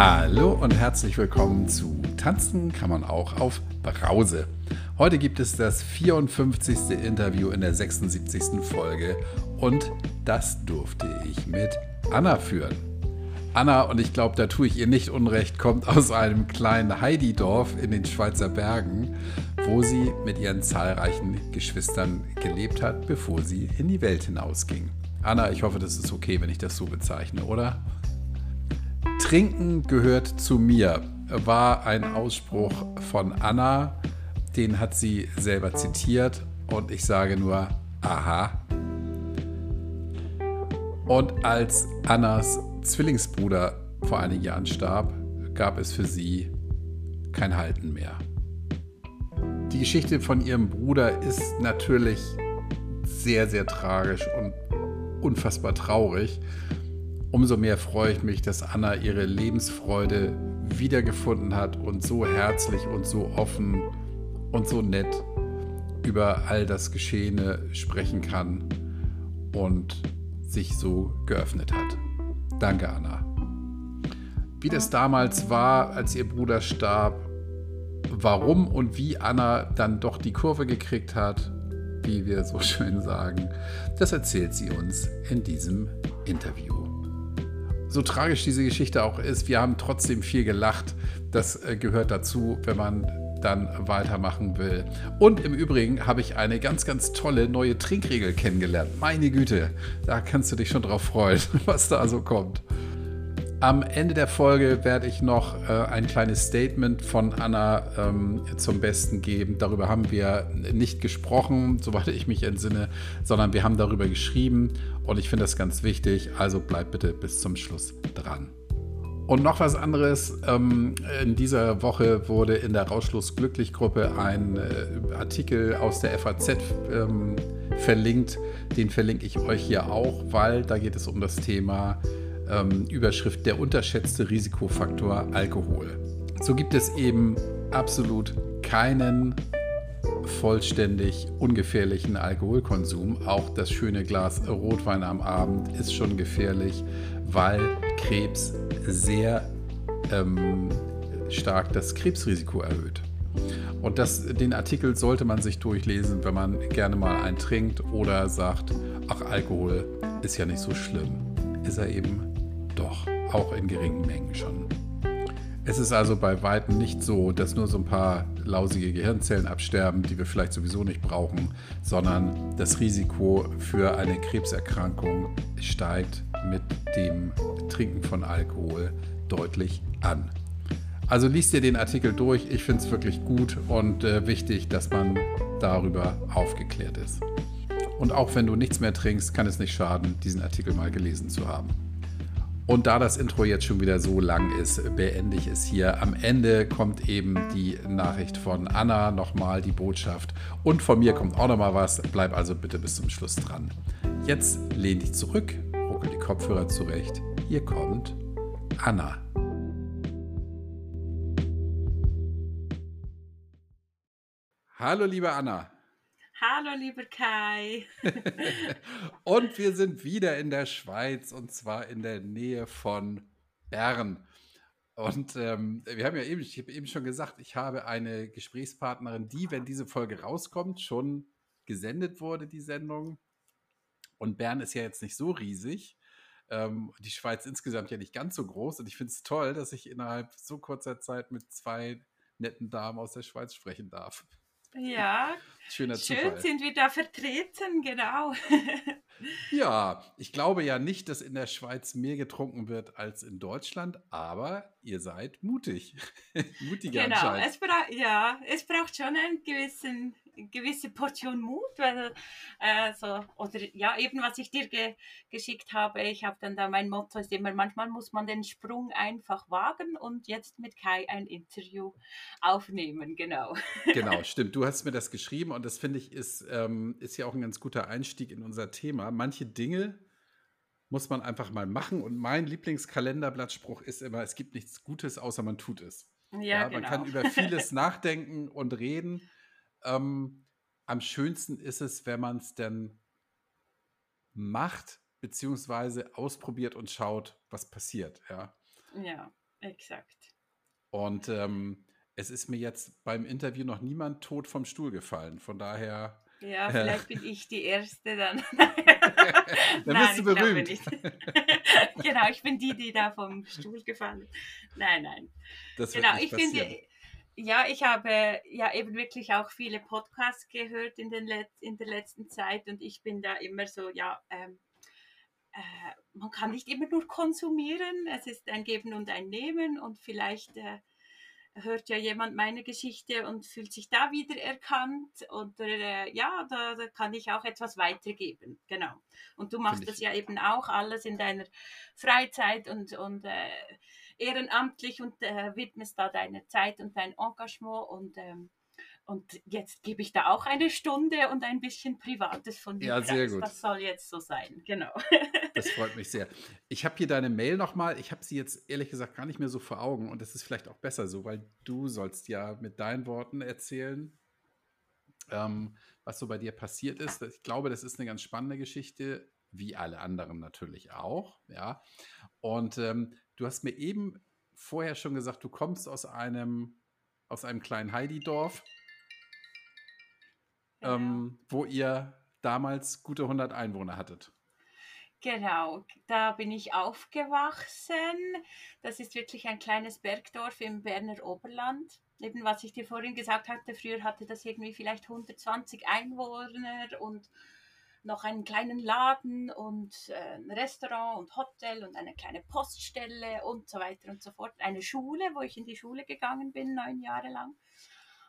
Hallo und herzlich willkommen zu Tanzen kann man auch auf Brause. Heute gibt es das 54. Interview in der 76. Folge und das durfte ich mit Anna führen. Anna, und ich glaube, da tue ich ihr nicht unrecht, kommt aus einem kleinen Heidi-Dorf in den Schweizer Bergen, wo sie mit ihren zahlreichen Geschwistern gelebt hat, bevor sie in die Welt hinausging. Anna, ich hoffe, das ist okay, wenn ich das so bezeichne, oder? Trinken gehört zu mir, war ein Ausspruch von Anna. Den hat sie selber zitiert und ich sage nur, aha. Und als Annas Zwillingsbruder vor einigen Jahren starb, gab es für sie kein Halten mehr. Die Geschichte von ihrem Bruder ist natürlich sehr, sehr tragisch und unfassbar traurig. Umso mehr freue ich mich, dass Anna ihre Lebensfreude wiedergefunden hat und so herzlich und so offen und so nett über all das Geschehene sprechen kann und sich so geöffnet hat. Danke, Anna. Wie das damals war, als ihr Bruder starb, warum und wie Anna dann doch die Kurve gekriegt hat, wie wir so schön sagen, das erzählt sie uns in diesem Interview. So tragisch diese Geschichte auch ist, wir haben trotzdem viel gelacht. Das äh, gehört dazu, wenn man dann weitermachen will. Und im Übrigen habe ich eine ganz, ganz tolle neue Trinkregel kennengelernt. Meine Güte, da kannst du dich schon drauf freuen, was da so kommt. Am Ende der Folge werde ich noch äh, ein kleines Statement von Anna ähm, zum Besten geben. Darüber haben wir nicht gesprochen, soweit ich mich entsinne, sondern wir haben darüber geschrieben und ich finde das ganz wichtig. Also bleib bitte bis zum Schluss dran. Und noch was anderes. Ähm, in dieser Woche wurde in der Rauschlos Glücklich Gruppe ein äh, Artikel aus der FAZ ähm, verlinkt. Den verlinke ich euch hier auch, weil da geht es um das Thema ähm, Überschrift der unterschätzte Risikofaktor Alkohol. So gibt es eben absolut keinen vollständig ungefährlichen Alkoholkonsum. Auch das schöne Glas Rotwein am Abend ist schon gefährlich, weil Krebs sehr ähm, stark das Krebsrisiko erhöht. Und das, den Artikel sollte man sich durchlesen, wenn man gerne mal einen trinkt oder sagt, ach, Alkohol ist ja nicht so schlimm. Ist er eben doch, auch in geringen Mengen schon. Es ist also bei weitem nicht so, dass nur so ein paar lausige Gehirnzellen absterben, die wir vielleicht sowieso nicht brauchen, sondern das Risiko für eine Krebserkrankung steigt mit dem Trinken von Alkohol deutlich an. Also liest dir den Artikel durch. Ich finde es wirklich gut und äh, wichtig, dass man darüber aufgeklärt ist. Und auch wenn du nichts mehr trinkst, kann es nicht schaden, diesen Artikel mal gelesen zu haben. Und da das Intro jetzt schon wieder so lang ist, beende ich es hier. Am Ende kommt eben die Nachricht von Anna, nochmal die Botschaft. Und von mir kommt auch nochmal was. Bleib also bitte bis zum Schluss dran. Jetzt lehn dich zurück, ruckel die Kopfhörer zurecht. Hier kommt Anna. Hallo, liebe Anna. Hallo, lieber Kai. und wir sind wieder in der Schweiz und zwar in der Nähe von Bern. Und ähm, wir haben ja eben, ich habe eben schon gesagt, ich habe eine Gesprächspartnerin, die, wenn diese Folge rauskommt, schon gesendet wurde, die Sendung. Und Bern ist ja jetzt nicht so riesig. Ähm, die Schweiz insgesamt ja nicht ganz so groß. Und ich finde es toll, dass ich innerhalb so kurzer Zeit mit zwei netten Damen aus der Schweiz sprechen darf. Ja, Schöner schön Zufall. sind wir da vertreten, genau. ja, ich glaube ja nicht, dass in der Schweiz mehr getrunken wird als in Deutschland, aber ihr seid mutig. Mutiger genau, es ja, es braucht schon einen gewissen gewisse Portion Mut, weil, äh, so, oder ja, eben was ich dir ge geschickt habe, ich habe dann da, mein Motto ist immer, manchmal muss man den Sprung einfach wagen und jetzt mit Kai ein Interview aufnehmen, genau. Genau, stimmt, du hast mir das geschrieben und das finde ich ist, ähm, ist ja auch ein ganz guter Einstieg in unser Thema. Manche Dinge muss man einfach mal machen und mein Lieblingskalenderblattspruch ist immer, es gibt nichts Gutes, außer man tut es. Ja, ja man genau. kann über vieles nachdenken und reden ähm, am schönsten ist es, wenn man es dann macht, beziehungsweise ausprobiert und schaut, was passiert, ja. Ja. exakt. Und ähm, es ist mir jetzt beim Interview noch niemand tot vom Stuhl gefallen. Von daher. Ja, vielleicht bin ich die Erste dann. dann Nein, bist du berühmt. genau, ich bin die, die da vom Stuhl gefallen ist. Nein, nein. Das genau, ich finde, ja, ich habe ja eben wirklich auch viele Podcasts gehört in, den Let in der letzten Zeit und ich bin da immer so, ja, ähm, äh, man kann nicht immer nur konsumieren, es ist ein Geben und ein Nehmen und vielleicht äh, hört ja jemand meine Geschichte und fühlt sich da wieder erkannt und äh, ja, da, da, kann ich auch etwas weitergeben, genau. Und du machst das ja eben auch alles in deiner Freizeit und, und äh, ehrenamtlich und äh, widmest da deine Zeit und dein Engagement und ähm, und jetzt gebe ich da auch eine Stunde und ein bisschen Privates von dir. Ja, sehr gut. Das soll jetzt so sein, genau. Das freut mich sehr. Ich habe hier deine Mail nochmal. Ich habe sie jetzt ehrlich gesagt gar nicht mehr so vor Augen und das ist vielleicht auch besser so, weil du sollst ja mit deinen Worten erzählen, ähm, was so bei dir passiert ist. Ich glaube, das ist eine ganz spannende Geschichte, wie alle anderen natürlich auch. Ja. Und ähm, du hast mir eben vorher schon gesagt, du kommst aus einem, aus einem kleinen Heidi-Dorf ähm, wo ihr damals gute 100 Einwohner hattet. Genau, da bin ich aufgewachsen. Das ist wirklich ein kleines Bergdorf im Berner Oberland. Eben was ich dir vorhin gesagt hatte, früher hatte das irgendwie vielleicht 120 Einwohner und noch einen kleinen Laden und äh, ein Restaurant und Hotel und eine kleine Poststelle und so weiter und so fort. Eine Schule, wo ich in die Schule gegangen bin, neun Jahre lang.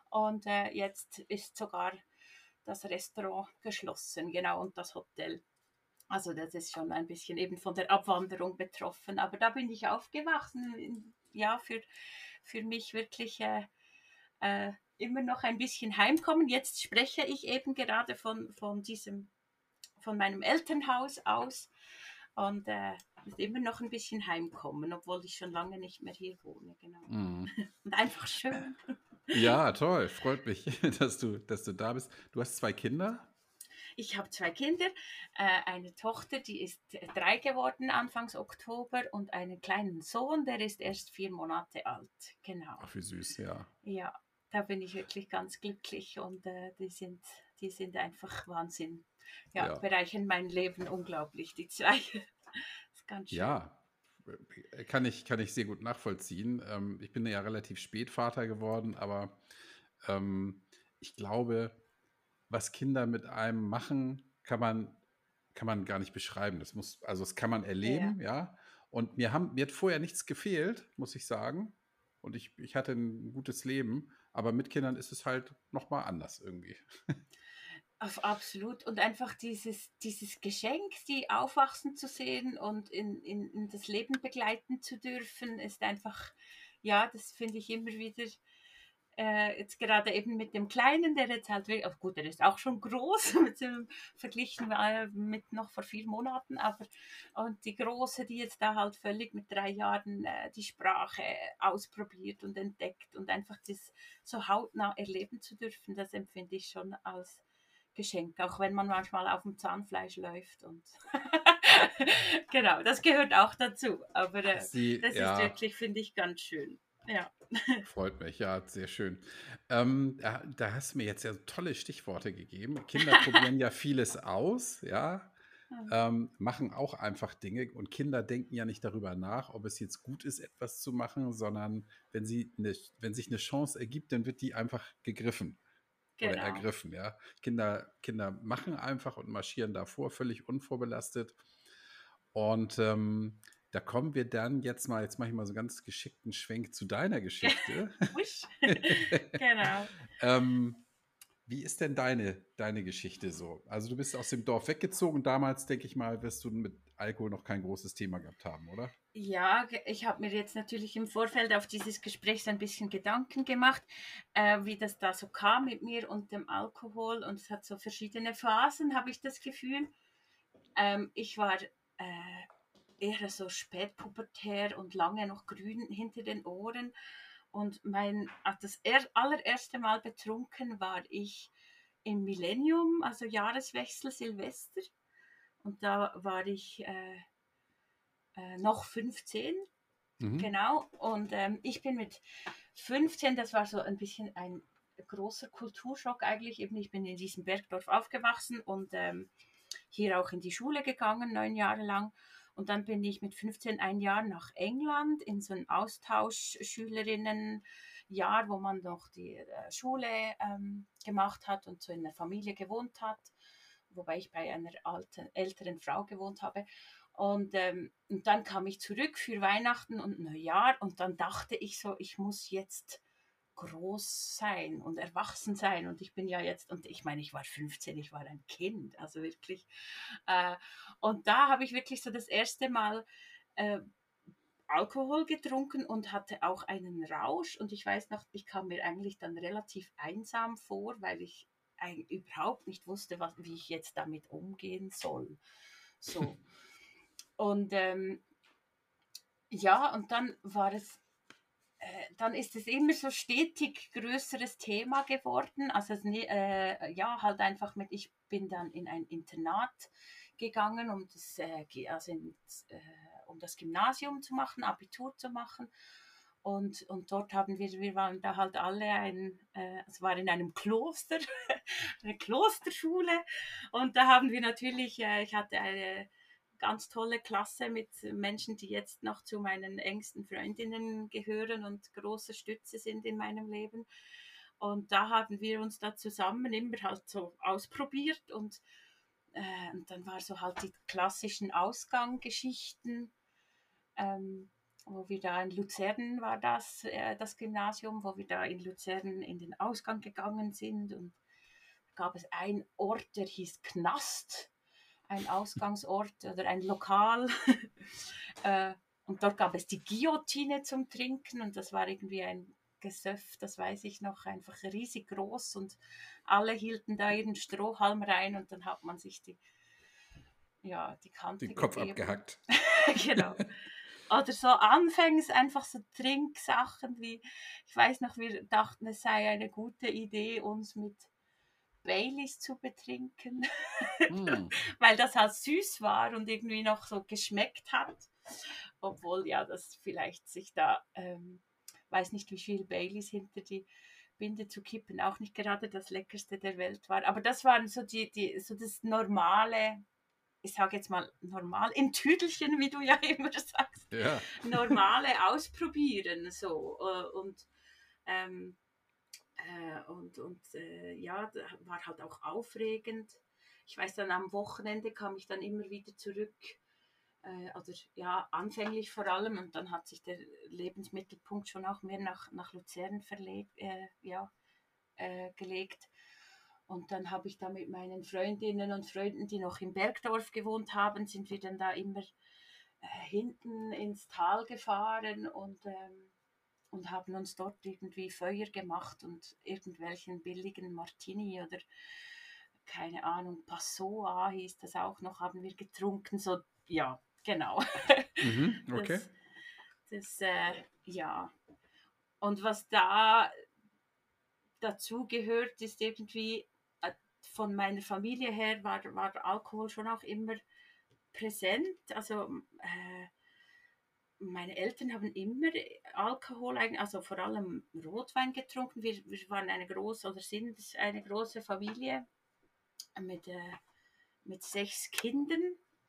Und äh, jetzt ist sogar das Restaurant geschlossen, genau, und das Hotel. Also das ist schon ein bisschen eben von der Abwanderung betroffen. Aber da bin ich aufgewachsen. Ja, für, für mich wirklich äh, äh, immer noch ein bisschen heimkommen. Jetzt spreche ich eben gerade von, von diesem, von meinem Elternhaus aus. Und äh, immer noch ein bisschen heimkommen, obwohl ich schon lange nicht mehr hier wohne. Genau. Mm. Und einfach schön. Ja, toll. Freut mich, dass du, dass du da bist. Du hast zwei Kinder? Ich habe zwei Kinder. Äh, eine Tochter, die ist drei geworden Anfangs Oktober und einen kleinen Sohn, der ist erst vier Monate alt. Genau. Ach, wie süß, ja. Ja, da bin ich wirklich ganz glücklich und äh, die, sind, die sind einfach Wahnsinn. Ja, ja, bereichern mein Leben unglaublich, die zwei. das ist ganz schön. Ja, kann ich, kann ich sehr gut nachvollziehen. Ähm, ich bin ja relativ spät Vater geworden, aber ähm, ich glaube, was Kinder mit einem machen, kann man, kann man gar nicht beschreiben. Das muss, also das kann man erleben, ja. ja. Und mir, haben, mir hat vorher nichts gefehlt, muss ich sagen. Und ich, ich hatte ein gutes Leben, aber mit Kindern ist es halt nochmal anders irgendwie. Auf, absolut. Und einfach dieses, dieses Geschenk, die aufwachsen zu sehen und in, in, in das Leben begleiten zu dürfen, ist einfach, ja, das finde ich immer wieder, äh, jetzt gerade eben mit dem Kleinen, der jetzt halt, oh gut, der ist auch schon groß, mit dem, verglichen äh, mit noch vor vier Monaten, aber und die Große, die jetzt da halt völlig mit drei Jahren äh, die Sprache ausprobiert und entdeckt und einfach das so hautnah erleben zu dürfen, das empfinde ich schon als Geschenk, auch wenn man manchmal auf dem Zahnfleisch läuft und genau, das gehört auch dazu. Aber äh, Sie, das ja. ist wirklich, finde ich, ganz schön. Ja. Freut mich, ja, sehr schön. Ähm, da, da, hast du mir jetzt ja tolle Stichworte gegeben. Kinder probieren ja vieles aus, ja. Ähm, machen auch einfach Dinge und Kinder denken ja nicht darüber nach, ob es jetzt gut ist, etwas zu machen, sondern wenn, sie eine, wenn sich eine Chance ergibt, dann wird die einfach gegriffen genau. oder ergriffen. Ja? Kinder, Kinder machen einfach und marschieren davor, völlig unvorbelastet. Und ähm, da kommen wir dann jetzt mal, jetzt mache ich mal so einen ganz geschickten Schwenk zu deiner Geschichte. genau. ähm, wie ist denn deine, deine Geschichte so? Also du bist aus dem Dorf weggezogen. Damals, denke ich mal, wirst du mit Alkohol noch kein großes Thema gehabt haben, oder? Ja, ich habe mir jetzt natürlich im Vorfeld auf dieses Gespräch so ein bisschen Gedanken gemacht, äh, wie das da so kam mit mir und dem Alkohol. Und es hat so verschiedene Phasen, habe ich das Gefühl. Ähm, ich war äh, eher so spätpubertär und lange noch grün hinter den Ohren. Und mein, ah, das er, allererste Mal betrunken war ich im Millennium, also Jahreswechsel Silvester. Und da war ich äh, äh, noch 15 Mhm. Genau. Und ähm, ich bin mit 15, das war so ein bisschen ein großer Kulturschock eigentlich. Eben, ich bin in diesem Bergdorf aufgewachsen und ähm, hier auch in die Schule gegangen, neun Jahre lang. Und dann bin ich mit 15 ein Jahr nach England in so ein Austauschschülerinnenjahr, wo man noch die äh, Schule ähm, gemacht hat und so in einer Familie gewohnt hat, wobei ich bei einer alten, älteren Frau gewohnt habe. Und, ähm, und dann kam ich zurück für Weihnachten und Neujahr und dann dachte ich so, ich muss jetzt groß sein und erwachsen sein. Und ich bin ja jetzt, und ich meine, ich war 15, ich war ein Kind, also wirklich. Äh, und da habe ich wirklich so das erste Mal äh, Alkohol getrunken und hatte auch einen Rausch. Und ich weiß noch, ich kam mir eigentlich dann relativ einsam vor, weil ich überhaupt nicht wusste, was, wie ich jetzt damit umgehen soll. So. und ähm, ja, und dann war es dann ist es immer so stetig größeres Thema geworden. Also äh, ja, halt einfach mit, ich bin dann in ein Internat gegangen, um das, äh, also ins, äh, um das Gymnasium zu machen, Abitur zu machen. Und, und dort haben wir, wir waren da halt alle ein, äh, es war in einem Kloster, eine Klosterschule. Und da haben wir natürlich, äh, ich hatte eine ganz tolle Klasse mit Menschen, die jetzt noch zu meinen engsten Freundinnen gehören und große Stütze sind in meinem Leben. Und da haben wir uns da zusammen immer halt so ausprobiert und, äh, und dann war so halt die klassischen Ausgangsgeschichten, ähm, wo wir da in Luzern war das, äh, das Gymnasium, wo wir da in Luzern in den Ausgang gegangen sind und gab es einen Ort, der hieß Knast ein Ausgangsort oder ein Lokal. äh, und dort gab es die Guillotine zum Trinken und das war irgendwie ein Gesöff, das weiß ich noch, einfach riesig groß und alle hielten da ihren Strohhalm rein und dann hat man sich die, ja, die Kante Den Kopf gegeben. abgehackt. genau. Oder so anfängst einfach so Trinksachen wie, ich weiß noch, wir dachten, es sei eine gute Idee, uns mit Baileys zu betrinken, mm. weil das halt süß war und irgendwie noch so geschmeckt hat. Obwohl ja das vielleicht sich da, ähm, weiß nicht wie viel Baileys hinter die Binde zu kippen, auch nicht gerade das leckerste der Welt war. Aber das waren so die, die so das normale, ich sage jetzt mal normal im Tüdelchen, wie du ja immer sagst, ja. normale Ausprobieren so äh, und ähm, äh, und und äh, ja, war halt auch aufregend. Ich weiß dann am Wochenende kam ich dann immer wieder zurück, äh, oder ja, anfänglich vor allem, und dann hat sich der Lebensmittelpunkt schon auch mehr nach, nach Luzern verlegt, äh, ja, äh, gelegt. Und dann habe ich da mit meinen Freundinnen und Freunden, die noch im Bergdorf gewohnt haben, sind wir dann da immer äh, hinten ins Tal gefahren und ähm, und haben uns dort irgendwie Feuer gemacht und irgendwelchen billigen Martini oder keine Ahnung, Passoa hieß das auch noch, haben wir getrunken. So, ja, genau. Mhm, okay. Das, das äh, ja. Und was da dazu gehört, ist irgendwie äh, von meiner Familie her war, war Alkohol schon auch immer präsent. Also äh, meine Eltern haben immer Alkohol, also vor allem Rotwein getrunken. Wir, wir waren eine große oder sind eine große Familie mit, äh, mit sechs Kindern.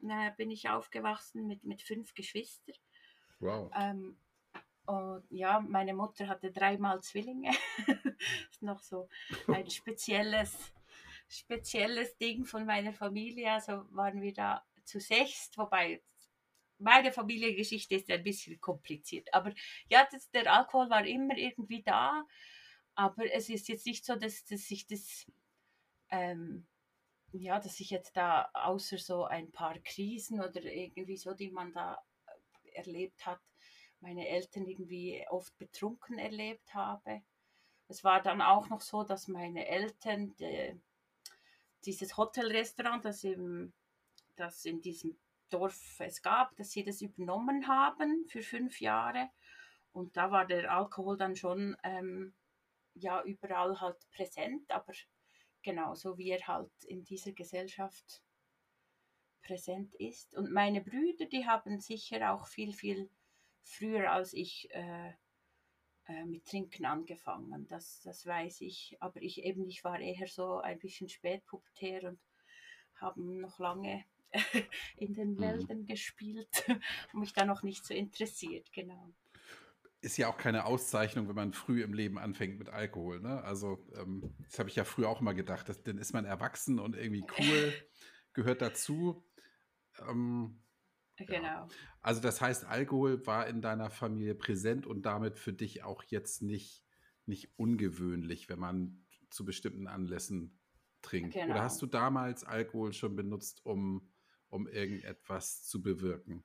Äh, bin ich aufgewachsen mit, mit fünf Geschwistern. Wow. Ähm, und ja, meine Mutter hatte dreimal Zwillinge. das ist noch so ein spezielles, spezielles Ding von meiner Familie. Also waren wir da zu sechst, wobei meine Familiengeschichte ist ein bisschen kompliziert. Aber ja, das, der Alkohol war immer irgendwie da. Aber es ist jetzt nicht so, dass, dass ich das, ähm, ja, dass ich jetzt da außer so ein paar Krisen oder irgendwie so, die man da erlebt hat, meine Eltern irgendwie oft betrunken erlebt habe. Es war dann auch noch so, dass meine Eltern de, dieses Hotelrestaurant, das, das in diesem Dorf es gab, dass sie das übernommen haben für fünf Jahre. Und da war der Alkohol dann schon ähm, ja überall halt präsent, aber genauso wie er halt in dieser Gesellschaft präsent ist. Und meine Brüder, die haben sicher auch viel, viel früher als ich äh, äh, mit Trinken angefangen. Das, das weiß ich. Aber ich eben, ich war eher so ein bisschen spätpubertär und habe noch lange in den mhm. Wäldern gespielt und mich da noch nicht so interessiert, genau. Ist ja auch keine Auszeichnung, wenn man früh im Leben anfängt mit Alkohol. Ne? Also, ähm, das habe ich ja früher auch immer gedacht. Das, dann ist man erwachsen und irgendwie cool, gehört dazu. Ähm, Genau. Ja. Also das heißt, Alkohol war in deiner Familie präsent und damit für dich auch jetzt nicht, nicht ungewöhnlich, wenn man zu bestimmten Anlässen trinkt. Genau. Oder hast du damals Alkohol schon benutzt, um, um irgendetwas zu bewirken?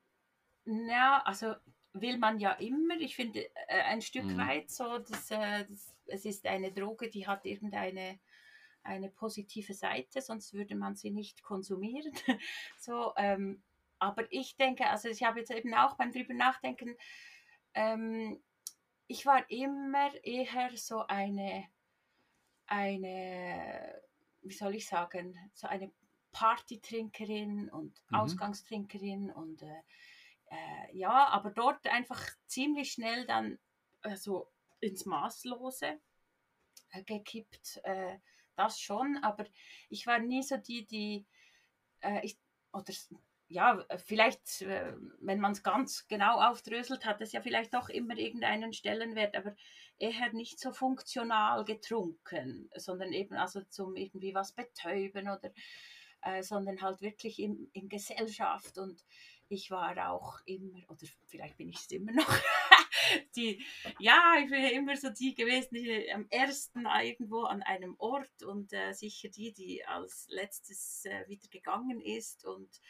Ja, also will man ja immer. Ich finde äh, ein Stück mhm. weit so, dass, äh, das, es ist eine Droge, die hat irgendeine eine positive Seite, sonst würde man sie nicht konsumieren. so, ähm, aber ich denke, also ich habe jetzt eben auch beim drüber nachdenken, ähm, ich war immer eher so eine, eine, wie soll ich sagen, so eine Partytrinkerin und mhm. Ausgangstrinkerin und äh, äh, ja, aber dort einfach ziemlich schnell dann äh, so ins Maßlose äh, gekippt, äh, das schon, aber ich war nie so die, die, äh, ich, oder ja, vielleicht, wenn man es ganz genau aufdröselt, hat es ja vielleicht doch immer irgendeinen Stellenwert, aber eher nicht so funktional getrunken, sondern eben also zum irgendwie was betäuben oder, äh, sondern halt wirklich in, in Gesellschaft. Und ich war auch immer, oder vielleicht bin ich es immer noch, die, ja, ich bin immer so die gewesen, die am ersten irgendwo an einem Ort und äh, sicher die, die als letztes äh, wieder gegangen ist und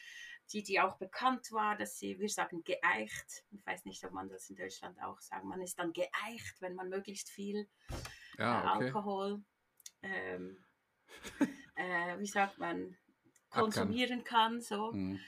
die, die auch bekannt war, dass sie, wir sagen geeicht, ich weiß nicht, ob man das in Deutschland auch sagt, man ist dann geeicht, wenn man möglichst viel ja, äh, okay. Alkohol, ähm, äh, wie sagt man, konsumieren kann, so. Mhm.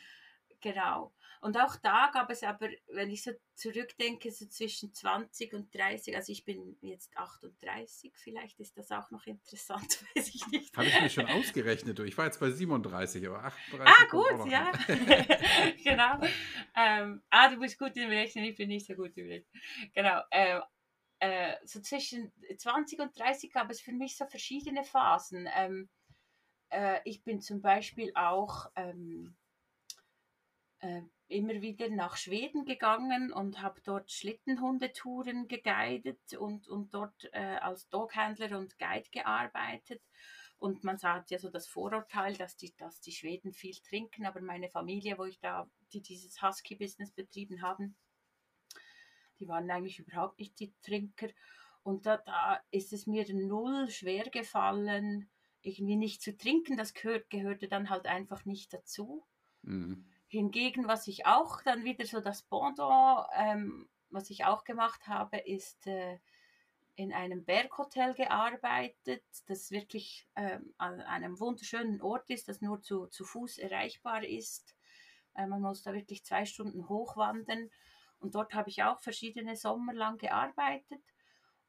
Genau. Und auch da gab es aber, wenn ich so zurückdenke, so zwischen 20 und 30, also ich bin jetzt 38, vielleicht ist das auch noch interessant, weiß ich nicht. Habe ich mir schon ausgerechnet, ich war jetzt bei 37, aber 38. Ah, gut, ja. genau. Ähm, ah, du bist gut im Rechnen, ich bin nicht so gut im Rechnen. Genau. Äh, äh, so zwischen 20 und 30 gab es für mich so verschiedene Phasen. Ähm, äh, ich bin zum Beispiel auch ähm, äh, immer wieder nach Schweden gegangen und habe dort Schlittenhundetouren geguidet und, und dort äh, als Doghandler und Guide gearbeitet. Und man sagt ja so das Vorurteil, dass die, dass die Schweden viel trinken, aber meine Familie, wo ich da, die dieses Husky-Business betrieben haben, die waren eigentlich überhaupt nicht die Trinker. Und da, da ist es mir null schwer gefallen, irgendwie nicht zu trinken. Das gehört, gehörte dann halt einfach nicht dazu. Mhm. Hingegen, was ich auch dann wieder so das Pendant, ähm, was ich auch gemacht habe, ist äh, in einem Berghotel gearbeitet, das wirklich ähm, an einem wunderschönen Ort ist, das nur zu, zu Fuß erreichbar ist. Äh, man muss da wirklich zwei Stunden hochwandern. Und dort habe ich auch verschiedene Sommer lang gearbeitet.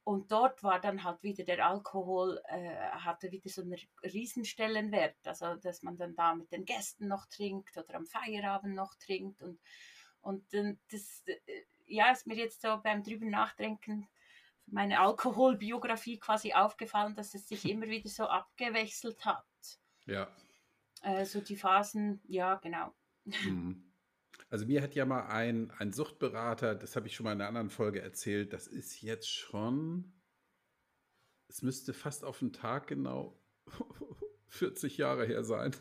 Und dort war dann halt wieder der Alkohol, äh, hatte wieder so einen Riesenstellenwert. Also, dass man dann da mit den Gästen noch trinkt oder am Feierabend noch trinkt. Und, und das, äh, ja, ist mir jetzt so beim drüber nachdenken, meine Alkoholbiografie quasi aufgefallen, dass es sich immer wieder so abgewechselt hat. Ja. Äh, so die Phasen, ja, genau. Mhm. Also mir hat ja mal ein, ein Suchtberater, das habe ich schon mal in einer anderen Folge erzählt, das ist jetzt schon, es müsste fast auf den Tag genau 40 Jahre her sein.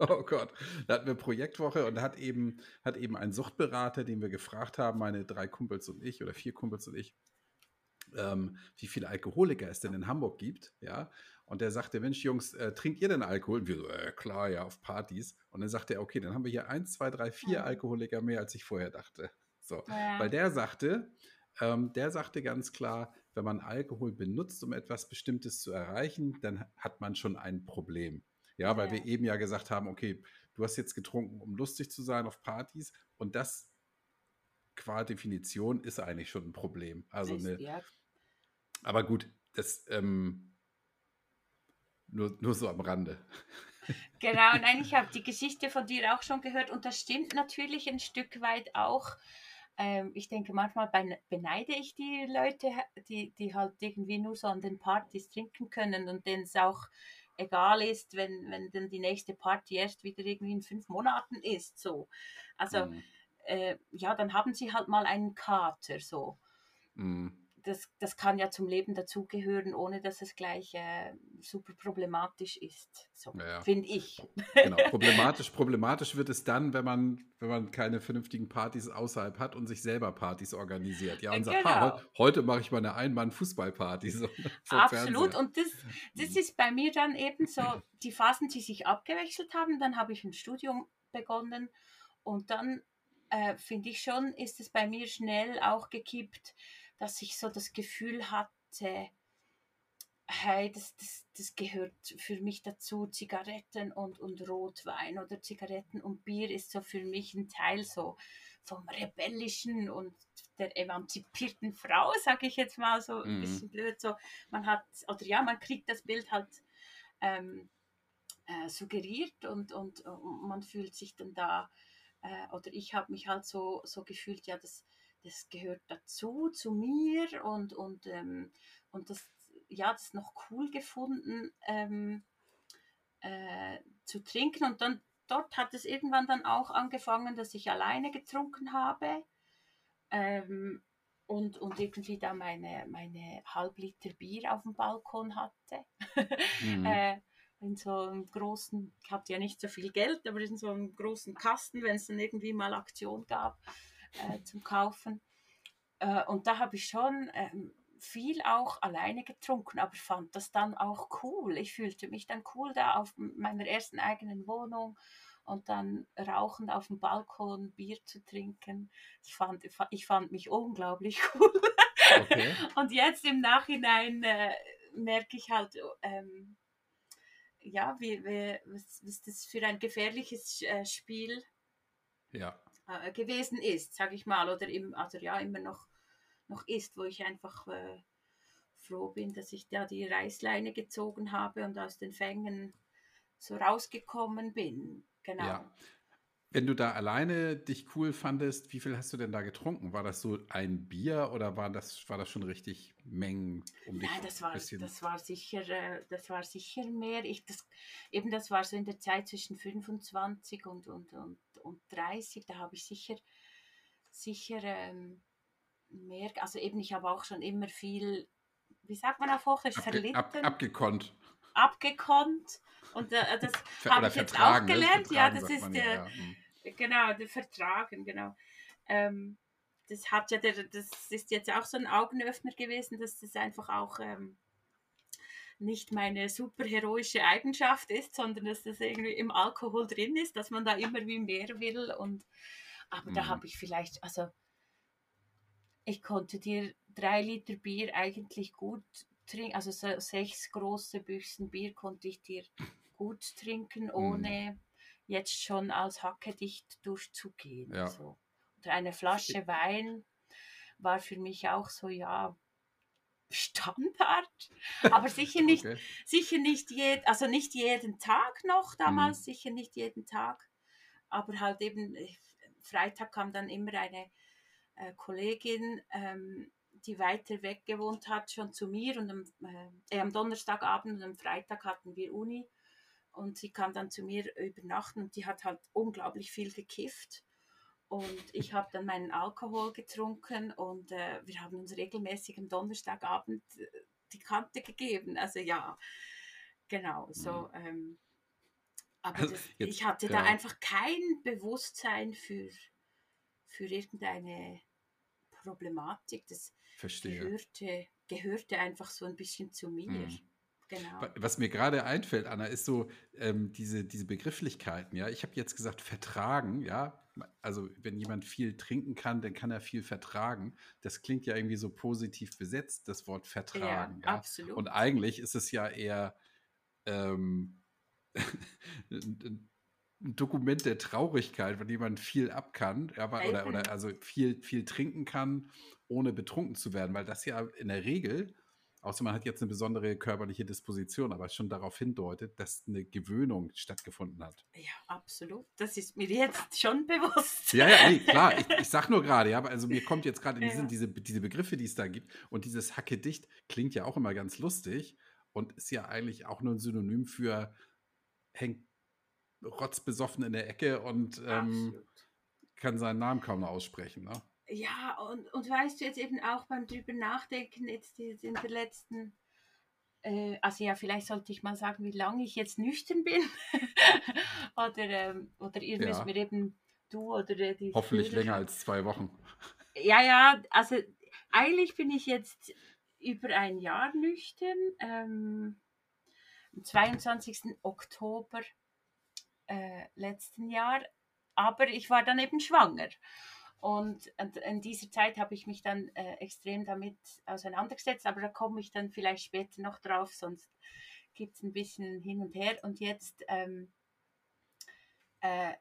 Oh Gott, da hatten wir Projektwoche und hat eben, hat eben ein Suchtberater, den wir gefragt haben, meine drei Kumpels und ich oder vier Kumpels und ich, ähm, wie viele Alkoholiker es denn in Hamburg gibt, ja. Und der sagte, Mensch, Jungs, äh, trinkt ihr denn Alkohol? Und wir so, äh, klar, ja, auf Partys. Und dann sagte er, okay, dann haben wir hier eins, zwei, drei, vier mhm. Alkoholiker mehr, als ich vorher dachte. So, ja. weil der sagte, ähm, der sagte ganz klar, wenn man Alkohol benutzt, um etwas Bestimmtes zu erreichen, dann hat man schon ein Problem. Ja, weil ja. wir eben ja gesagt haben, okay, du hast jetzt getrunken, um lustig zu sein auf Partys und das qua Definition ist eigentlich schon ein Problem. Also eine, ja. aber gut, das ähm, nur, nur so am Rande. Genau, nein, ich habe die Geschichte von dir auch schon gehört und das stimmt natürlich ein Stück weit auch. ähm, ich denke, manchmal beneide ich die Leute, die, die halt irgendwie nur so an den Partys trinken können und denen es auch egal ist, wenn, wenn dann die nächste Party erst wieder irgendwie in fünf Monaten ist. So. Also mhm. äh, ja, dann haben sie halt mal einen Kater so. Mhm das, das kann ja zum Leben dazugehören, ohne dass es gleich äh, super problematisch ist. So, ja, finde ich. Genau. Problematisch, problematisch wird es dann, wenn man, wenn man keine vernünftigen Partys außerhalb hat und sich selber Partys organisiert. Ja, und sagt, genau. ha, heute mache ich mal eine Einmann-Fußballparty. So, Absolut. Und das, das mhm. ist bei mir dann eben so, die Phasen, die sich abgewechselt haben. Dann habe ich ein Studium begonnen und dann äh, finde ich schon, ist es bei mir schnell auch gekippt dass ich so das Gefühl hatte, hey, das, das, das gehört für mich dazu, Zigaretten und, und Rotwein oder Zigaretten und Bier ist so für mich ein Teil so vom Rebellischen und der emanzipierten Frau, sage ich jetzt mal so ein mhm. bisschen blöd. So, man hat, oder ja, man kriegt das Bild halt ähm, äh, suggeriert und, und, und, man fühlt sich dann da, äh, oder ich habe mich halt so, so gefühlt, ja, das, das gehört dazu, zu mir und, und, ähm, und das, ja, das noch cool gefunden ähm, äh, zu trinken. Und dann dort hat es irgendwann dann auch angefangen, dass ich alleine getrunken habe. Ähm, und, und irgendwie da meine, meine halb Liter Bier auf dem Balkon hatte. Mhm. äh, in so einem großen, ich hatte ja nicht so viel Geld, aber in so einem großen Kasten, wenn es dann irgendwie mal Aktion gab äh, zum Kaufen. Äh, und da habe ich schon ähm, viel auch alleine getrunken, aber fand das dann auch cool. Ich fühlte mich dann cool da auf meiner ersten eigenen Wohnung und dann rauchend auf dem Balkon Bier zu trinken. Ich fand, ich fand mich unglaublich cool. Okay. und jetzt im Nachhinein äh, merke ich halt, ähm, ja, wie, wie, was, was das für ein gefährliches äh, Spiel ja äh, gewesen ist, sage ich mal, oder im, also ja, immer noch, noch ist, wo ich einfach äh, froh bin, dass ich da die Reißleine gezogen habe und aus den Fängen so rausgekommen bin. Genau. Ja. Wenn du da alleine dich cool fandest, wie viel hast du denn da getrunken? War das so ein Bier oder war das, war das schon richtig Mengen um dich? Nein, das war, das war sicher, äh, das war sicher mehr. Ich, das, eben das war so in der Zeit zwischen 25 und, und, und, und 30. Da habe ich sicher, sicher ähm, mehr, also eben ich habe auch schon immer viel, wie sagt man auf Hochdeutsch, Abge verlitten. Ab, abgekonnt abgekonnt. Und äh, das habe ich jetzt auch ne? gelernt. Ja, das ist der, ja. Hm. Genau, der Vertragen, genau. Ähm, das hat ja der, das ist jetzt auch so ein Augenöffner gewesen, dass das einfach auch ähm, nicht meine super heroische Eigenschaft ist, sondern dass das irgendwie im Alkohol drin ist, dass man da immer wie mehr will. Und aber mhm. da habe ich vielleicht, also ich konnte dir drei Liter Bier eigentlich gut trinken, also so sechs große Büchsen Bier konnte ich dir gut trinken, mhm. ohne mhm jetzt schon als hackedicht durchzugehen. Ja. So. Oder eine Flasche Wein war für mich auch so, ja, Standard, aber sicher nicht, okay. sicher nicht jed, also nicht jeden Tag noch damals, mhm. sicher nicht jeden Tag, aber halt eben äh, Freitag kam dann immer eine äh, Kollegin, ähm, die weiter weg gewohnt hat, schon zu mir und am, äh, am Donnerstagabend und am Freitag hatten wir Uni und sie kam dann zu mir übernachten und die hat halt unglaublich viel gekifft. Und ich habe dann meinen Alkohol getrunken und äh, wir haben uns regelmäßig am Donnerstagabend äh, die Kante gegeben. Also ja, genau, so. Mhm. Ähm, aber also das, Jetzt, ich hatte ja. da einfach kein Bewusstsein für, für irgendeine Problematik. Das Gehörte, gehörte einfach so ein bisschen zu mir. Mhm. Genau. Was mir gerade einfällt, Anna, ist so ähm, diese, diese Begrifflichkeiten. Ja, ich habe jetzt gesagt vertragen. Ja, also wenn jemand viel trinken kann, dann kann er viel vertragen. Das klingt ja irgendwie so positiv besetzt, das Wort vertragen. Ja, ja? absolut. Und eigentlich ist es ja eher ähm, ein Dokument der Traurigkeit, wenn jemand viel ab kann, aber, oder, oder also viel, viel trinken kann, ohne betrunken zu werden, weil das ja in der Regel außer man hat jetzt eine besondere körperliche Disposition, aber schon darauf hindeutet, dass eine Gewöhnung stattgefunden hat. Ja, absolut. Das ist mir jetzt schon bewusst. Ja, ja, nee, klar. Ich, ich sag nur gerade, ja, also mir kommt jetzt gerade in ja. diese, diese Begriffe, die es da gibt. Und dieses Hacke dicht klingt ja auch immer ganz lustig und ist ja eigentlich auch nur ein Synonym für hängt rotzbesoffen in der Ecke und ähm, kann seinen Namen kaum noch aussprechen. Ne? Ja, und, und weißt du jetzt eben auch beim drüber nachdenken, jetzt in der letzten, äh, also ja, vielleicht sollte ich mal sagen, wie lange ich jetzt nüchtern bin. oder, ähm, oder ihr ja. müsst mir eben, du oder die. Hoffentlich Führer länger als zwei Wochen. Ja, ja, also eigentlich bin ich jetzt über ein Jahr nüchtern. Ähm, am 22. Oktober äh, letzten Jahr. Aber ich war dann eben schwanger. Und in dieser Zeit habe ich mich dann äh, extrem damit auseinandergesetzt, aber da komme ich dann vielleicht später noch drauf, sonst gibt es ein bisschen hin und her. Und jetzt, ähm, äh,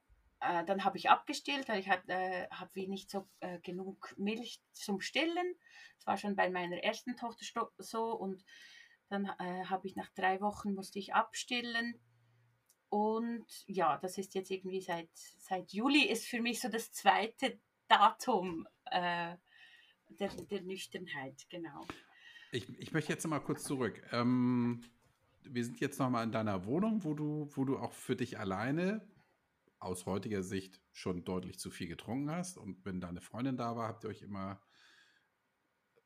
äh, dann habe ich abgestillt, weil ich äh, habe wie nicht so äh, genug Milch zum Stillen. Das war schon bei meiner ersten Tochter so und dann äh, habe ich nach drei Wochen musste ich abstillen. Und ja, das ist jetzt irgendwie seit, seit Juli ist für mich so das zweite Datum äh, der, der Nüchternheit, genau. Ich, ich möchte jetzt mal kurz zurück. Ähm, wir sind jetzt noch mal in deiner Wohnung, wo du, wo du auch für dich alleine aus heutiger Sicht schon deutlich zu viel getrunken hast. Und wenn deine Freundin da war, habt ihr euch immer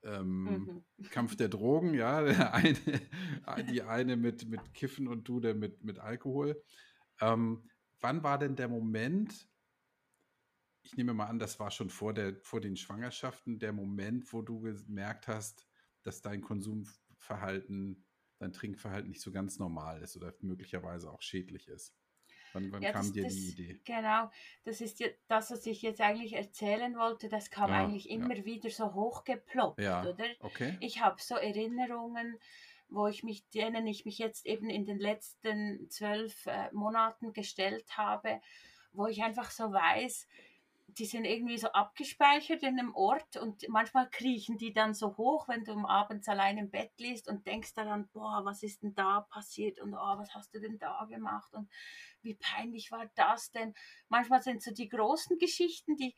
ähm, mhm. Kampf der Drogen, ja, eine, die eine mit, mit Kiffen und du der mit, mit Alkohol. Ähm, wann war denn der Moment, ich nehme mal an, das war schon vor, der, vor den Schwangerschaften, der Moment, wo du gemerkt hast, dass dein Konsumverhalten, dein Trinkverhalten nicht so ganz normal ist oder möglicherweise auch schädlich ist? Wann, wann ja, kam das, dir das, die Idee? Genau, das ist ja das, was ich jetzt eigentlich erzählen wollte. Das kam ja, eigentlich immer wieder so hochgeploppt, oder? Okay. Ich habe so Erinnerungen, wo ich mich, denen ich mich jetzt eben in den letzten zwölf äh, Monaten gestellt habe, wo ich einfach so weiß, die sind irgendwie so abgespeichert in einem Ort und manchmal kriechen die dann so hoch, wenn du abends allein im Bett liest und denkst daran, boah, was ist denn da passiert und oh, was hast du denn da gemacht und wie peinlich war das denn? Manchmal sind so die großen Geschichten, die,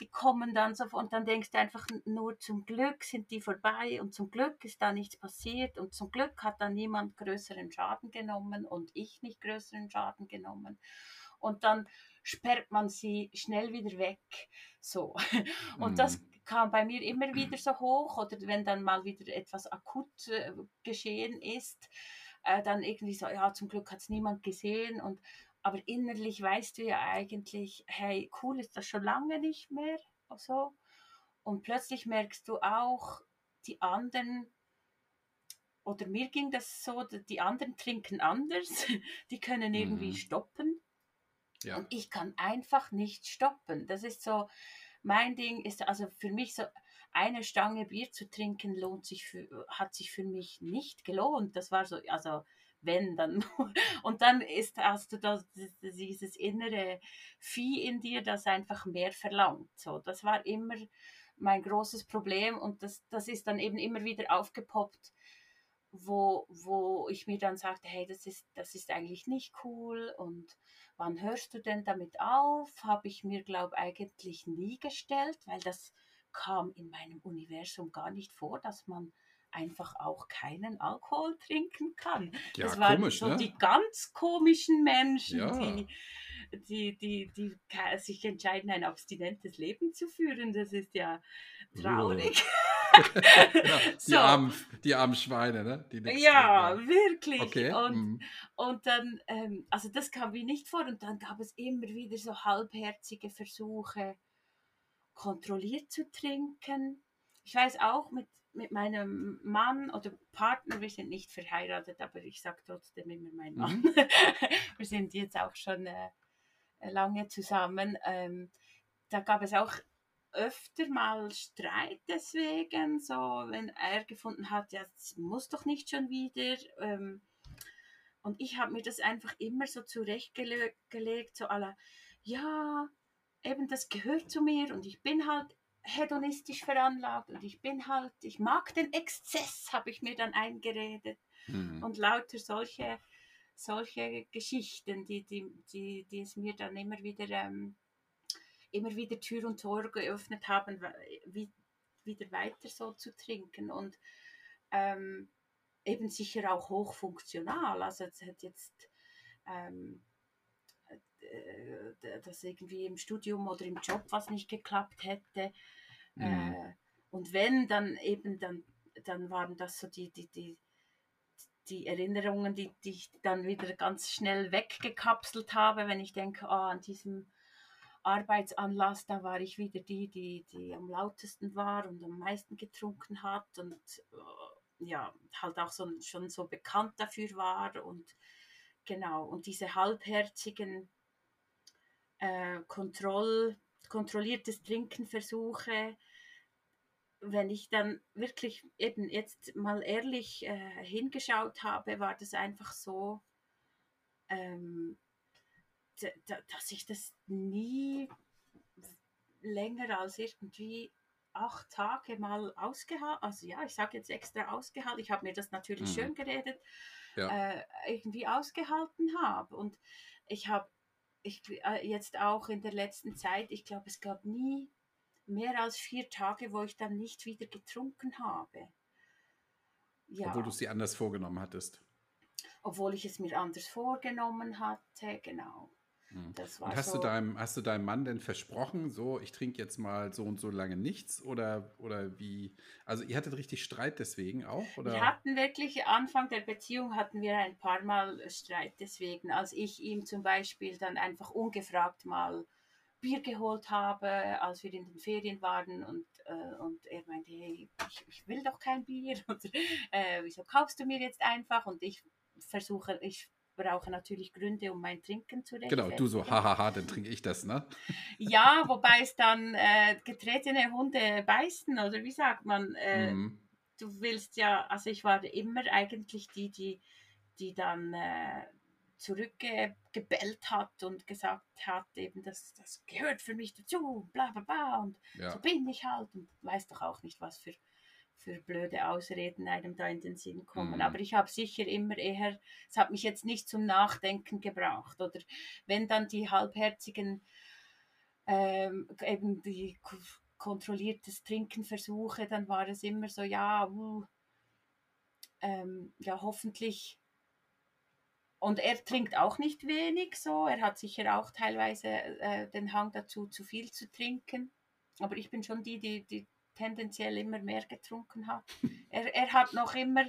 die kommen dann so und dann denkst du einfach nur zum Glück sind die vorbei und zum Glück ist da nichts passiert und zum Glück hat da niemand größeren Schaden genommen und ich nicht größeren Schaden genommen und dann sperrt man sie schnell wieder weg. So. Und das mhm. kam bei mir immer wieder so hoch oder wenn dann mal wieder etwas akut äh, geschehen ist, äh, dann irgendwie so, ja, zum Glück hat es niemand gesehen und aber innerlich weißt du ja eigentlich, hey, cool ist das schon lange nicht mehr. So. Und plötzlich merkst du auch, die anderen, oder mir ging das so, die anderen trinken anders, die können irgendwie mhm. stoppen. Ja. Und ich kann einfach nicht stoppen. Das ist so, mein Ding ist also für mich so, eine Stange Bier zu trinken lohnt sich für, hat sich für mich nicht gelohnt. Das war so, also wenn dann. Und dann ist, hast du das, dieses innere Vieh in dir, das einfach mehr verlangt. So, das war immer mein großes Problem und das, das ist dann eben immer wieder aufgepoppt wo, wo ich mir dann sagte, hey, das ist, das ist eigentlich nicht cool und wann hörst du denn damit auf? Habe ich mir, glaube ich, eigentlich nie gestellt, weil das kam in meinem Universum gar nicht vor, dass man einfach auch keinen Alkohol trinken kann. Ja, das waren komisch, so ne? die ganz komischen Menschen, ja. die, die, die, die sich entscheiden, ein abstinentes Leben zu führen. Das ist ja traurig. ja, die, so. armen, die armen Schweine, ne? ja, wirklich. Okay. Und, mhm. und dann, ähm, also das kam mir nicht vor und dann gab es immer wieder so halbherzige Versuche, kontrolliert zu trinken. Ich weiß auch mit, mit meinem Mann oder Partner, wir sind nicht verheiratet, aber ich sage trotzdem immer mein Mann. Mhm. wir sind jetzt auch schon äh, lange zusammen. Ähm, da gab es auch öfter mal Streit deswegen, so wenn er gefunden hat, ja, das muss doch nicht schon wieder. Ähm, und ich habe mir das einfach immer so zurechtgelegt, so aller, ja, eben das gehört zu mir und ich bin halt hedonistisch veranlagt und ich bin halt, ich mag den Exzess, habe ich mir dann eingeredet. Mhm. Und lauter solche, solche Geschichten, die, die, die, die es mir dann immer wieder, ähm, immer wieder Tür und Tor geöffnet haben, wie, wieder weiter so zu trinken. Und ähm, eben sicher auch hochfunktional. Also es hat jetzt ähm, äh, dass irgendwie im Studium oder im Job was nicht geklappt hätte. Mhm. Äh, und wenn, dann eben, dann, dann waren das so die, die, die, die Erinnerungen, die, die ich dann wieder ganz schnell weggekapselt habe, wenn ich denke, oh, an diesem Arbeitsanlass, da war ich wieder die, die, die am lautesten war und am meisten getrunken hat und äh, ja, halt auch so, schon so bekannt dafür war und genau, und diese halbherzigen äh, Kontroll, kontrolliertes Trinken versuche, wenn ich dann wirklich eben jetzt mal ehrlich äh, hingeschaut habe, war das einfach so, ähm, dass ich das nie länger als irgendwie acht Tage mal ausgehalten, also ja, ich sage jetzt extra ausgehalten, ich habe mir das natürlich mhm. schön geredet, ja. äh, irgendwie ausgehalten habe. Und ich habe ich, äh, jetzt auch in der letzten Zeit, ich glaube, es gab nie mehr als vier Tage, wo ich dann nicht wieder getrunken habe. Ja. Obwohl du es dir anders vorgenommen hattest. Obwohl ich es mir anders vorgenommen hatte, genau. Mhm. und hast, so, du deinem, hast du deinem Mann denn versprochen, so, ich trinke jetzt mal so und so lange nichts? Oder, oder wie? Also, ihr hattet richtig Streit deswegen auch? Oder? Wir hatten wirklich, Anfang der Beziehung hatten wir ein paar Mal Streit deswegen. Als ich ihm zum Beispiel dann einfach ungefragt mal Bier geholt habe, als wir in den Ferien waren und, äh, und er meinte, hey, ich, ich, will doch kein Bier. Und, äh, wieso kaufst du mir jetzt einfach? Und ich versuche, ich brauche natürlich Gründe, um mein Trinken zu rechtfertigen. Genau, du so, hahaha, dann trinke ich das, ne? ja, wobei es dann äh, getretene Hunde beißen, oder wie sagt man? Äh, mhm. Du willst ja, also ich war immer eigentlich die, die, die dann äh, zurückgebellt hat und gesagt hat, eben, das, das gehört für mich dazu, bla bla bla, und ja. so bin ich halt und weiß doch auch nicht, was für für blöde Ausreden einem da in den Sinn kommen. Mhm. Aber ich habe sicher immer eher, es hat mich jetzt nicht zum Nachdenken gebraucht. Oder wenn dann die halbherzigen, ähm, eben die kontrolliertes Trinken versuche, dann war es immer so, ja, uh, ähm, ja, hoffentlich. Und er trinkt auch nicht wenig so. Er hat sicher auch teilweise äh, den Hang dazu, zu viel zu trinken. Aber ich bin schon die, die, die tendenziell immer mehr getrunken hat. Er, er hat noch immer,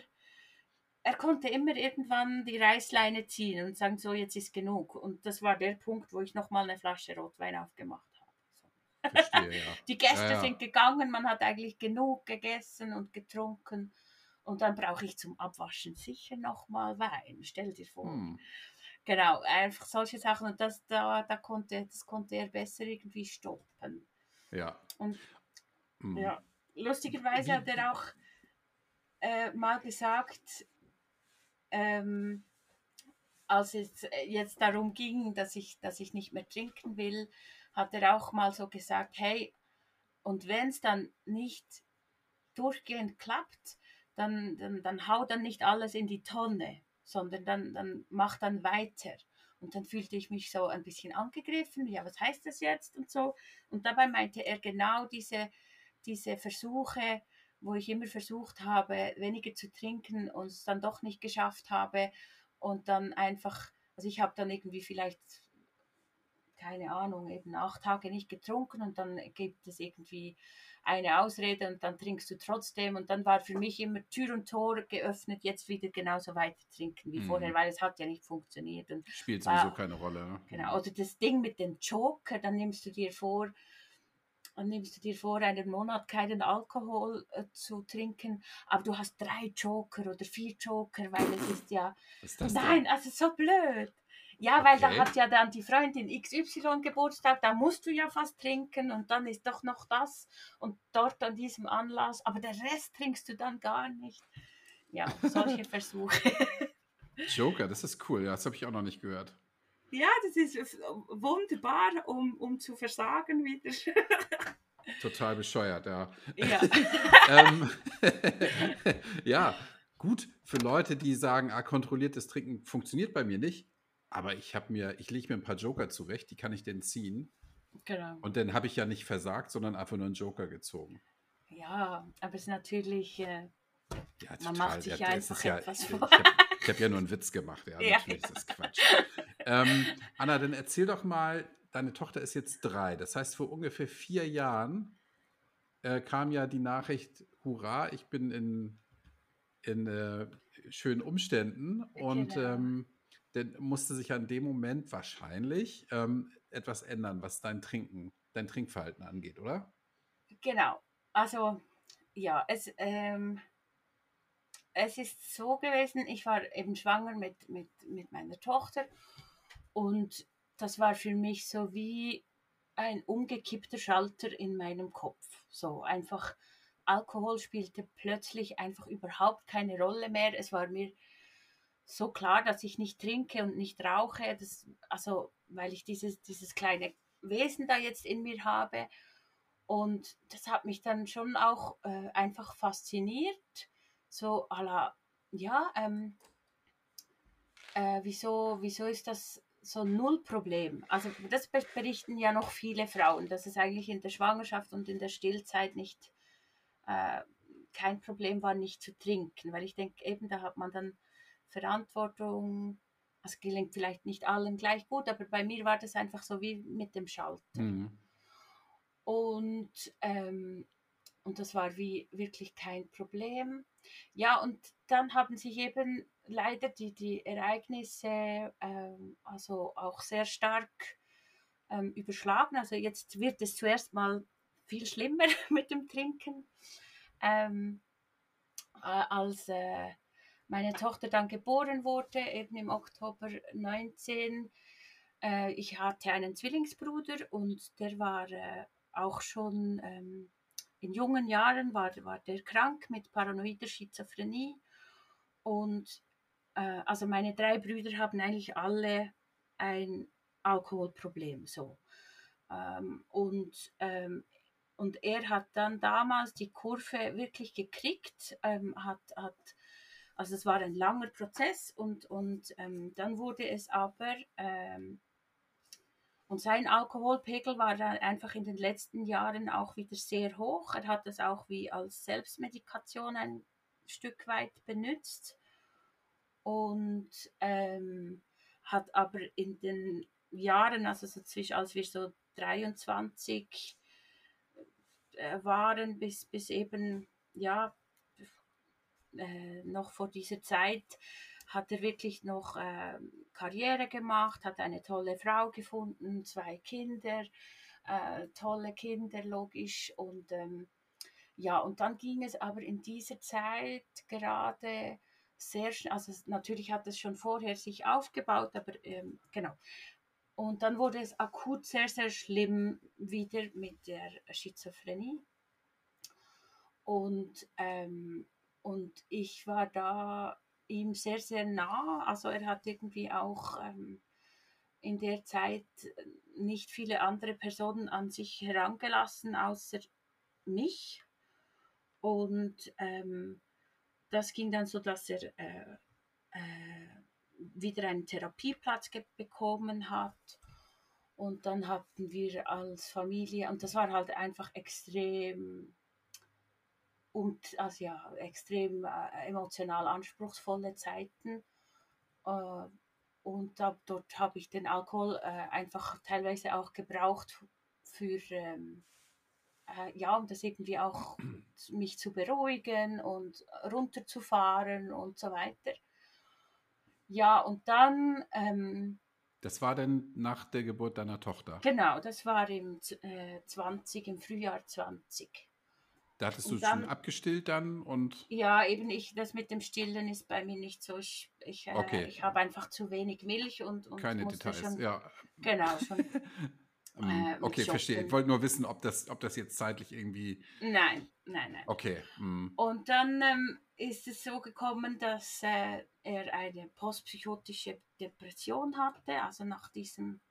er konnte immer irgendwann die Reißleine ziehen und sagen, so jetzt ist genug. Und das war der Punkt, wo ich nochmal eine Flasche Rotwein aufgemacht habe. So. Verstehe, ja. Die Gäste ja, ja. sind gegangen, man hat eigentlich genug gegessen und getrunken. Und dann brauche ich zum Abwaschen sicher nochmal Wein. Stell dir vor. Hm. Genau, einfach solche Sachen. Und das, da, da konnte, das konnte er besser irgendwie stoppen. Ja. Und Mhm. Ja, lustigerweise hat er auch äh, mal gesagt, ähm, als es jetzt darum ging, dass ich, dass ich nicht mehr trinken will, hat er auch mal so gesagt, hey, und wenn es dann nicht durchgehend klappt, dann, dann, dann hau dann nicht alles in die Tonne, sondern dann, dann mach dann weiter. Und dann fühlte ich mich so ein bisschen angegriffen, ja, was heißt das jetzt und so. Und dabei meinte er genau diese, diese Versuche, wo ich immer versucht habe, weniger zu trinken und es dann doch nicht geschafft habe und dann einfach, also ich habe dann irgendwie vielleicht, keine Ahnung, eben acht Tage nicht getrunken und dann gibt es irgendwie eine Ausrede und dann trinkst du trotzdem und dann war für mich immer Tür und Tor geöffnet, jetzt wieder genauso weiter trinken wie mhm. vorher, weil es hat ja nicht funktioniert. Und Spielt sowieso war, keine Rolle. Ne? Genau, oder das Ding mit dem Joker, dann nimmst du dir vor, dann nimmst du dir vor, einen Monat keinen Alkohol äh, zu trinken, aber du hast drei Joker oder vier Joker, weil es ist ja. ist das Nein, also so blöd. Ja, okay. weil da hat ja dann die Freundin XY Geburtstag, da musst du ja fast trinken und dann ist doch noch das und dort an diesem Anlass, aber der Rest trinkst du dann gar nicht. Ja, solche Versuche. Joker, das ist cool, ja, das habe ich auch noch nicht gehört. Ja, das ist wunderbar, um, um zu versagen wieder. Total bescheuert, ja. Ja. ähm, ja, gut, für Leute, die sagen, ah, kontrolliertes Trinken funktioniert bei mir nicht, aber ich habe mir, ich lege mir ein paar Joker zurecht, die kann ich denn ziehen. Genau. Und dann habe ich ja nicht versagt, sondern einfach nur einen Joker gezogen. Ja, aber es ist natürlich, äh, Ja, man macht sich Ja, ja einfach ist ja, etwas ich vor. habe ich hab ja nur einen Witz gemacht. Ja, Ja, natürlich ist das Quatsch. Ähm, Anna, dann erzähl doch mal, deine Tochter ist jetzt drei. Das heißt, vor ungefähr vier Jahren äh, kam ja die Nachricht, hurra, ich bin in, in äh, schönen Umständen. Und Genau. ähm, dann musste sich an dem Moment wahrscheinlich ähm, etwas ändern, was dein Trinken, dein Trinkverhalten angeht, oder? Genau. Also, ja, es, ähm, es ist so gewesen, ich war eben schwanger mit, mit, mit meiner Tochter und das war für mich so wie ein umgekippter Schalter in meinem Kopf. So einfach, Alkohol spielte plötzlich einfach überhaupt keine Rolle mehr. Es war mir so klar, dass ich nicht trinke und nicht rauche, das, also weil ich dieses, dieses kleine Wesen da jetzt in mir habe. Und das hat mich dann schon auch äh, einfach fasziniert. So à la, ja, ähm, äh, wieso, wieso ist das so null Problem? Also das be- berichten ja noch viele Frauen, dass es eigentlich in der Schwangerschaft und in der Stillzeit nicht äh, kein Problem war, nicht zu trinken. Weil ich denke, eben da hat man dann Verantwortung. Es gelingt vielleicht nicht allen gleich gut, aber bei mir war das einfach so wie mit dem Schalter. Mhm. Und, ähm, und das war wie wirklich kein Problem. Ja, und dann haben sich eben leider die, die Ereignisse ähm, also auch sehr stark ähm, überschlagen. Also jetzt wird es zuerst mal viel schlimmer mit dem Trinken. Ähm, äh, als äh, meine Tochter dann geboren wurde, eben im Oktober 19, äh, ich hatte einen Zwillingsbruder und der war äh, auch schon ähm, in jungen Jahren war, war der krank mit paranoider Schizophrenie. Und äh, also meine drei Brüder haben eigentlich alle ein Alkoholproblem so. Ähm, und ähm, und er hat dann damals die Kurve wirklich gekriegt, ähm, hat, hat, also es war ein langer Prozess und, und ähm, dann wurde es aber, ähm, und sein Alkoholpegel war dann einfach in den letzten Jahren auch wieder sehr hoch. Er hat es auch wie als Selbstmedikation ein Stück weit benutzt und ähm, hat aber in den Jahren, also so zwischen, als wir so 23 äh, waren, bis, bis eben, ja, äh, noch vor dieser Zeit hat er wirklich noch äh, Karriere gemacht, hat eine tolle Frau gefunden, zwei Kinder, äh, tolle Kinder, logisch. Und ähm, ja, und dann ging es aber in dieser Zeit gerade sehr schnell, also natürlich hat es schon vorher sich aufgebaut, aber ähm, genau. Und dann wurde es akut sehr, sehr schlimm wieder mit der Schizophrenie. Und, ähm, und ich war da ihm sehr, sehr nah. Also er hat irgendwie auch ähm, in der Zeit nicht viele andere Personen an sich herangelassen, außer mich. Und ähm, das ging dann so, dass er äh, äh, wieder einen Therapieplatz bekommen hat. Und dann hatten wir als Familie, und das war halt einfach extrem und also ja, extrem äh, emotional anspruchsvolle Zeiten. Äh, und da, dort habe ich den Alkohol äh, einfach teilweise auch gebraucht für, ähm, äh, ja, um das irgendwie auch mich zu beruhigen und runterzufahren und so weiter. Ja, und dann, ähm, Das war dann nach der Geburt deiner Tochter. genau, das war im äh, 20, im Frühjahr 20. Da hattest Und du schon abgestillt dann und Ja, eben ich, das mit dem Stillen ist bei mir nicht so. Ich, ich, äh, Okay. ich habe einfach zu wenig Milch und, und keine Details. schon. Ja. Genau, schon. Äh, mit okay, verstehe. Ich wollte nur wissen, ob das, ob das jetzt zeitlich irgendwie. Nein, nein, nein. Okay. hm. Und dann ähm, ist es so gekommen, dass äh, er eine postpsychotische Depression hatte, also nach diesem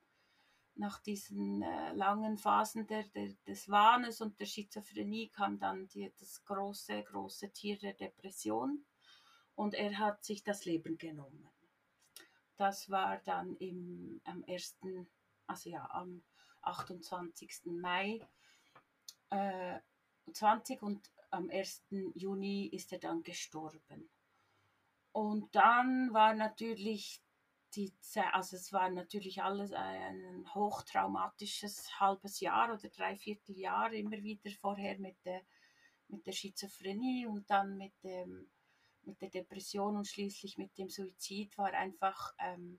nach diesen äh, langen Phasen der, der, des Wahnes und der Schizophrenie kam dann die, das große, große Tier der Depression und er hat sich das Leben genommen. Das war dann im, am 1., also ja, am 28. Mai äh, 20 und am 1. Juni ist er dann gestorben. Und dann war natürlich die, also es war natürlich alles ein hochtraumatisches halbes Jahr oder dreiviertel Jahr immer wieder vorher mit der, mit der Schizophrenie und dann mit, dem, mit der Depression und schließlich mit dem Suizid war einfach ähm,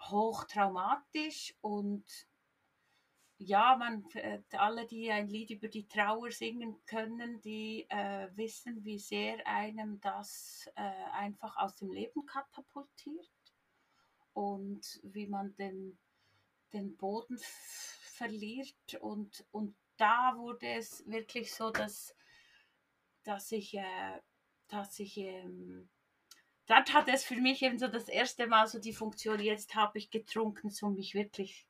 hochtraumatisch und ja, man, äh, alle, die ein Lied über die Trauer singen können, die äh, wissen, wie sehr einem das äh, einfach aus dem Leben katapultiert und wie man den, den Boden verliert. Und, und da wurde es wirklich so, dass, dass ich, äh, dass ich ähm, dort hat es für mich eben so das erste Mal so die Funktion, jetzt habe ich getrunken, um mich wirklich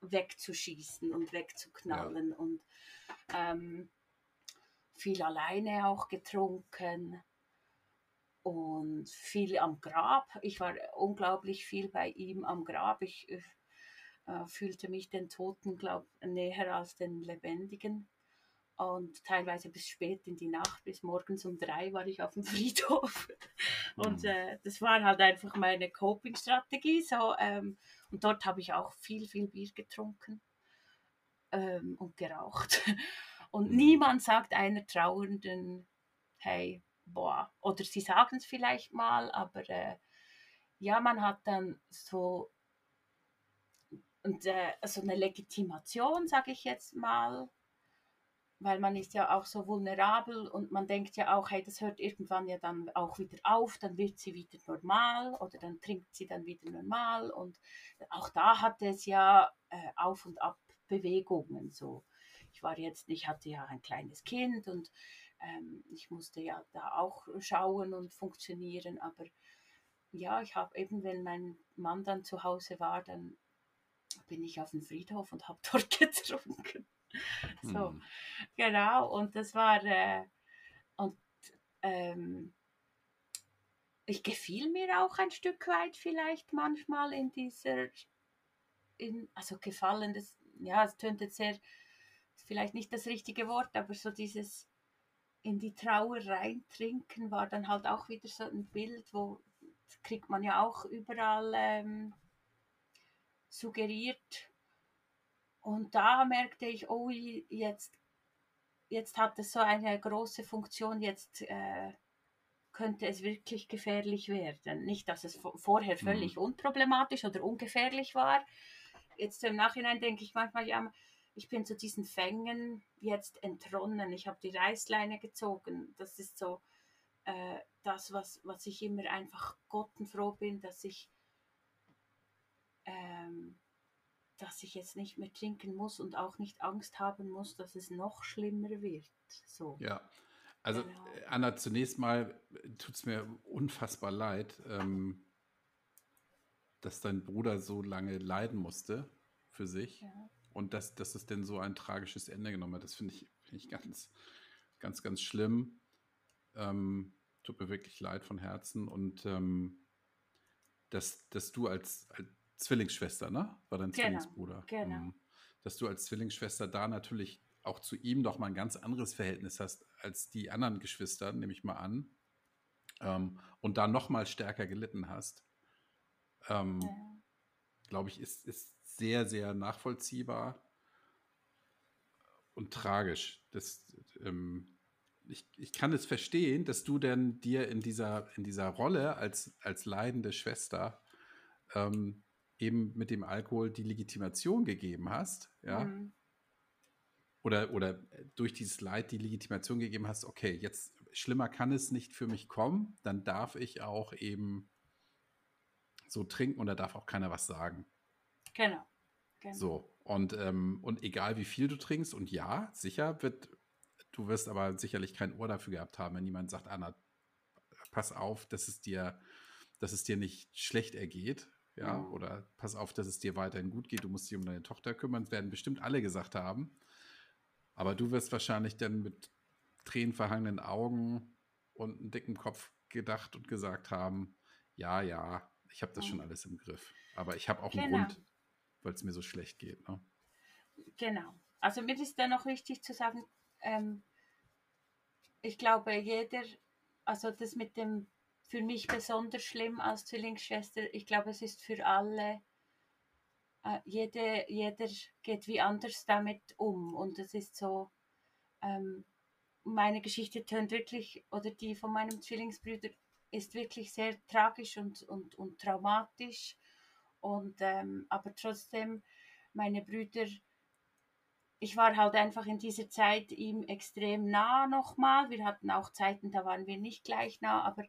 wegzuschießen und wegzuknallen ja. und ähm, viel alleine auch getrunken und viel am Grab. Ich war unglaublich viel bei ihm am Grab. Ich äh, fühlte mich den Toten, glaube näher als den Lebendigen. Und teilweise bis spät in die Nacht, bis morgens um drei war ich auf dem Friedhof. Und mhm. äh, das war halt einfach meine Coping-Strategie. So, ähm, und dort habe ich auch viel, viel Bier getrunken ähm, und geraucht. Und mhm. niemand sagt einer Trauernden, hey, boah, oder sie sagen es vielleicht mal, aber äh, ja, man hat dann so und, äh, so eine Legitimation, sage ich jetzt mal, weil man ist ja auch so vulnerabel und man denkt ja auch, hey, das hört irgendwann ja dann auch wieder auf, dann wird sie wieder normal oder dann trinkt sie dann wieder normal und auch da hatte es ja äh, Auf- und Abbewegungen so. Ich war jetzt, ich hatte ja ein kleines Kind und ähm, ich musste ja da auch schauen und funktionieren, aber ja, ich habe eben, wenn mein Mann dann zu Hause war, dann bin ich auf den Friedhof und habe dort getrunken. so, hm. genau. Und das war, äh, und ähm, ich gefiel mir auch ein Stück weit vielleicht manchmal in dieser, in, also gefallen, das, ja, es tönt jetzt sehr, vielleicht nicht das richtige Wort, aber so dieses in die Trauer reintrinken war dann halt auch wieder so ein Bild, wo kriegt man ja auch überall ähm, suggeriert, und da merkte ich, oh, jetzt, jetzt hat es so eine große Funktion, jetzt äh, könnte es wirklich gefährlich werden. Nicht, dass es vorher mhm. völlig mhm. unproblematisch oder ungefährlich war. Jetzt im Nachhinein denke ich manchmal, ja, ich bin zu diesen Fängen jetzt entronnen. Ich habe die Reißleine gezogen. Das ist so äh, das, was, was ich immer einfach gottenfroh bin, dass ich ähm, dass ich jetzt nicht mehr trinken muss und auch nicht Angst haben muss, dass es noch schlimmer wird. So. Ja, also genau. Äh, Anna, zunächst mal tut es mir unfassbar leid, ähm, dass dein Bruder so lange leiden musste für sich ja. Und dass, dass es denn so ein tragisches Ende genommen hat. Das finde ich, find ich ganz, ganz, ganz schlimm. Ähm, tut mir wirklich leid von Herzen und ähm, dass, dass du als, als Zwillingsschwester, ne? War dein genau, Zwillingsbruder. Genau. Mhm. Dass du als Zwillingsschwester da natürlich auch zu ihm doch mal ein ganz anderes Verhältnis hast als die anderen Geschwister, nehme ich mal an. Ähm, und da noch mal stärker gelitten hast, ähm, ja. glaube ich, ist, ist sehr, sehr nachvollziehbar und tragisch. Das, ähm, ich, ich kann es verstehen, dass du denn dir in dieser, in dieser Rolle als, als leidende Schwester ähm, eben mit dem Alkohol die Legitimation gegeben hast, ja, mhm. oder, oder durch dieses Leid die Legitimation gegeben hast, okay, jetzt schlimmer kann es nicht für mich kommen, dann darf ich auch eben so trinken und da darf auch keiner was sagen. Genau. genau. So, und, ähm, und egal wie viel du trinkst, und ja, sicher wird, du wirst aber sicherlich kein Ohr dafür gehabt haben, wenn jemand sagt, Anna, pass auf, dass es dir, dass es dir nicht schlecht ergeht, ja, mhm. oder pass auf, dass es dir weiterhin gut geht, du musst dich um deine Tochter kümmern, das werden bestimmt alle gesagt haben. Aber du wirst wahrscheinlich dann mit tränenverhangenen Augen und einem dicken Kopf gedacht und gesagt haben, ja, ja, ich habe das schon alles im Griff. Aber ich habe auch genau. einen Grund, weil es mir so schlecht geht. Ne? Genau. Also mir ist da noch wichtig zu sagen, ähm, ich glaube, jeder, also das mit dem für mich besonders schlimm als Zwillingsschwester, ich glaube, es ist für alle, äh, jede, jeder geht wie anders damit um. Und es ist so, ähm, meine Geschichte tönt wirklich, oder die von meinem Zwillingsbruder ist wirklich sehr tragisch und, und, und traumatisch. Und ähm, aber trotzdem, meine Brüder, ich war halt einfach in dieser Zeit ihm extrem nah nochmal. Wir hatten auch Zeiten, da waren wir nicht gleich nah, aber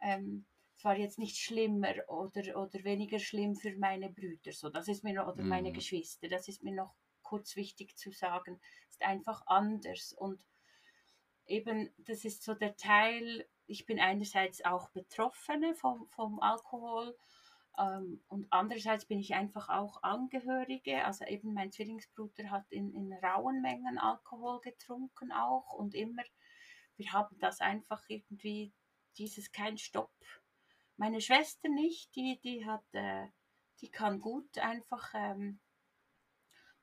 ähm, es war jetzt nicht schlimmer oder, oder weniger schlimm für meine Brüder. So, das ist mir noch, oder mhm. meine Geschwister, das ist mir noch kurz wichtig zu sagen. Ist einfach anders. Und eben, das ist so der Teil, ich bin einerseits auch Betroffene vom, vom Alkohol ähm, und andererseits bin ich einfach auch Angehörige. Also eben mein Zwillingsbruder hat in, in rauen Mengen Alkohol getrunken auch und immer, wir haben das einfach irgendwie, dieses kein Stopp. Meine Schwester nicht, die, die hat, äh, die kann gut einfach, ähm,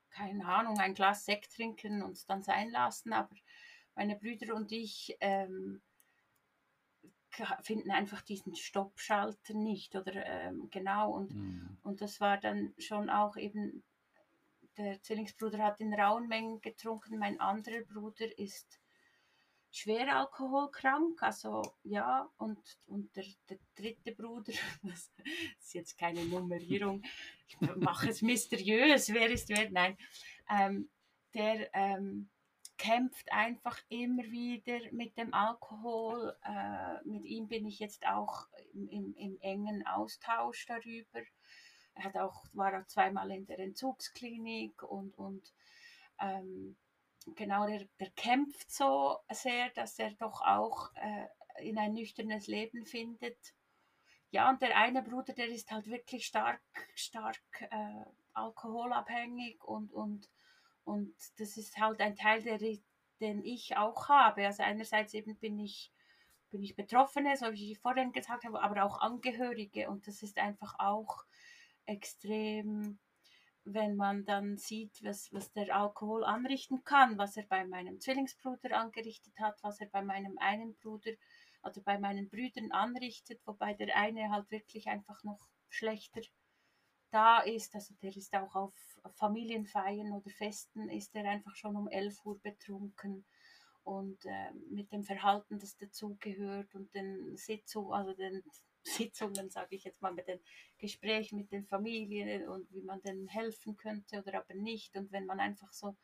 keine Ahnung, ein Glas Sekt trinken und es dann sein lassen, aber meine Brüder und ich ähm, finden einfach diesen Stoppschalter nicht oder ähm, genau und, mhm. und das war dann schon auch eben, der Zwillingsbruder hat in rauen Mengen getrunken, mein anderer Bruder ist schwer alkoholkrank, also ja, und, und der, der dritte Bruder, das ist jetzt keine Nummerierung, ich mache es mysteriös, wer ist wer, nein, ähm, der ähm, kämpft einfach immer wieder mit dem Alkohol. Äh, mit ihm bin ich jetzt auch im, im, im, engen Austausch darüber. Er hat auch, war auch zweimal in der Entzugsklinik und, und ähm, genau, der, der kämpft so sehr, dass er doch auch äh, in ein nüchternes Leben findet. Ja, und der eine Bruder, der ist halt wirklich stark, stark äh, alkoholabhängig und, und und das ist halt ein Teil, der, den ich auch habe. Also einerseits eben bin ich, bin ich Betroffene, so wie ich vorhin gesagt habe, aber auch Angehörige. Und das ist einfach auch extrem, wenn man dann sieht, was, was der Alkohol anrichten kann, was er bei meinem Zwillingsbruder angerichtet hat, was er bei meinem einen Bruder, also bei meinen Brüdern anrichtet, wobei der eine halt wirklich einfach noch schlechter da ist, also der ist auch auf Familienfeiern oder Festen, ist er einfach schon um 11 Uhr betrunken und äh, mit dem Verhalten, das dazugehört und den Sitzungen, also den Sitzungen, sage ich jetzt mal, mit den Gesprächen mit den Familien und wie man denen helfen könnte oder aber nicht. Und wenn man einfach so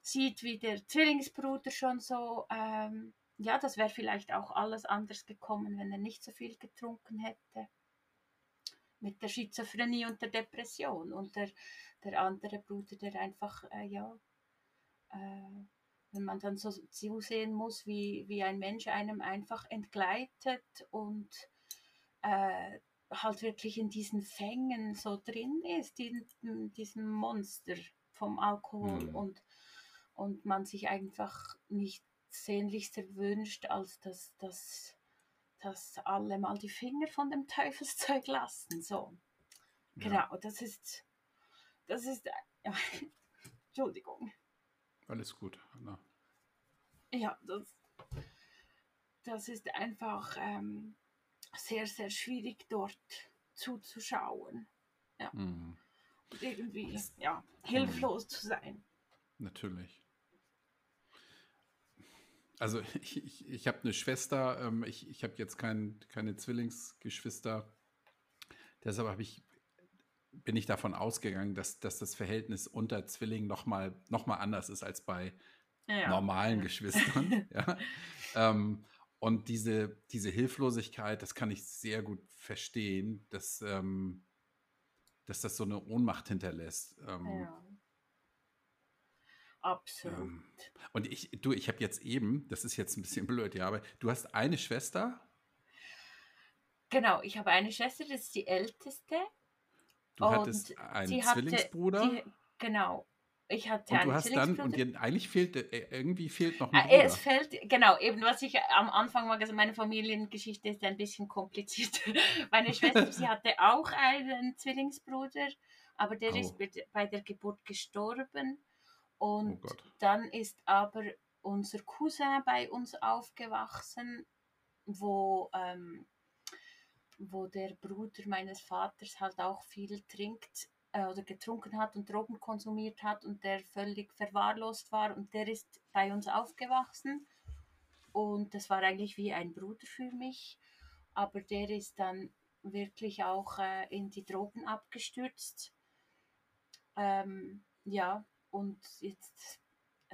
sieht, wie der Zwillingsbruder schon so, ähm, ja, das wäre vielleicht auch alles anders gekommen, wenn er nicht so viel getrunken hätte mit der Schizophrenie und der Depression. Und der, der andere Bruder, der einfach, äh, ja, äh, wenn man dann so zusehen muss, wie, wie ein Mensch einem einfach entgleitet und äh, halt wirklich in diesen Fängen so drin ist, in, in diesem Monster vom Alkohol mhm. und, und man sich einfach nicht sehnlichster wünscht, als dass das dass alle mal die Finger von dem Teufelszeug lassen. So. Ja. Genau, das ist, das ist, ja, Entschuldigung. Alles gut, Anna. Ja, das, das ist einfach ähm, sehr, sehr schwierig dort zuzuschauen. Ja. Mhm. Und irgendwie, ja, hilflos mhm. zu sein. Natürlich. Also ich, ich, ich habe eine Schwester, ähm, ich, ich habe jetzt kein, keine Zwillingsgeschwister. Deshalb habe ich, bin ich davon ausgegangen, dass, dass das Verhältnis unter Zwillingen nochmal noch mal anders ist als bei ja. normalen Geschwistern. ja. ähm, und diese, diese Hilflosigkeit, das kann ich sehr gut verstehen, dass, ähm, dass das so eine Ohnmacht hinterlässt. Ähm, ja. Absolut. Ähm, und ich, du, ich habe jetzt eben, das ist jetzt ein bisschen blöd, ja, aber du hast eine Schwester? Genau, ich habe eine Schwester, das ist die älteste. Du hattest einen Zwillingsbruder? Hatte, die, genau. Ich hatte und du hast dann, und dir, eigentlich fehlt, äh, irgendwie fehlt noch ein äh, Bruder. Es fällt, genau, eben was ich am Anfang mal gesagt meine Familiengeschichte ist ein bisschen kompliziert. Meine Schwester, sie hatte auch einen Zwillingsbruder, aber der oh. ist bei der Geburt gestorben. Und oh dann ist aber unser Cousin bei uns aufgewachsen, wo, ähm, wo der Bruder meines Vaters halt auch viel trinkt äh, oder getrunken hat und Drogen konsumiert hat und der völlig verwahrlost war und der ist bei uns aufgewachsen und das war eigentlich wie ein Bruder für mich, aber der ist dann wirklich auch äh, in die Drogen abgestürzt. Ähm, ja, und jetzt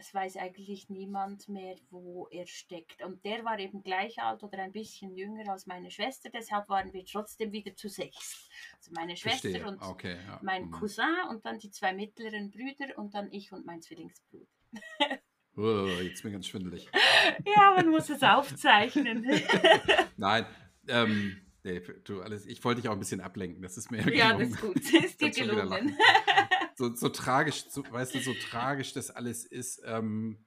es weiß eigentlich niemand mehr, wo er steckt. Und der war eben gleich alt oder ein bisschen jünger als meine Schwester, deshalb waren wir trotzdem wieder zu sechs. Also meine Schwester Verstehe. und okay, ja. mein mhm. Cousin und dann die zwei mittleren Brüder und dann ich und mein Zwillingsbruder. oh, jetzt bin ich ganz schwindelig. ja, man muss es aufzeichnen. Nein, ähm, nee, du, alles, ich wollte dich auch ein bisschen ablenken, das ist mir Ja, gelungen. das ist gut, das ist dir gelungen so, so tragisch, so, weißt du, so tragisch das alles ist, ähm,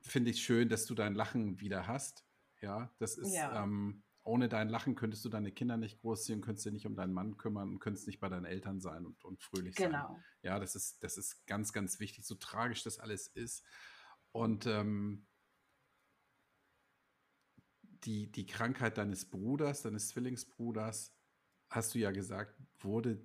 finde ich schön, dass du dein Lachen wieder hast. Ja, das ist, ja. Ähm, ohne dein Lachen könntest du deine Kinder nicht großziehen, könntest dich nicht um deinen Mann kümmern und könntest nicht bei deinen Eltern sein und, und fröhlich genau. sein. Ja, das ist, das ist ganz, ganz wichtig, so tragisch das alles ist. Und ähm, die, die Krankheit deines Bruders, deines Zwillingsbruders, hast du ja gesagt, wurde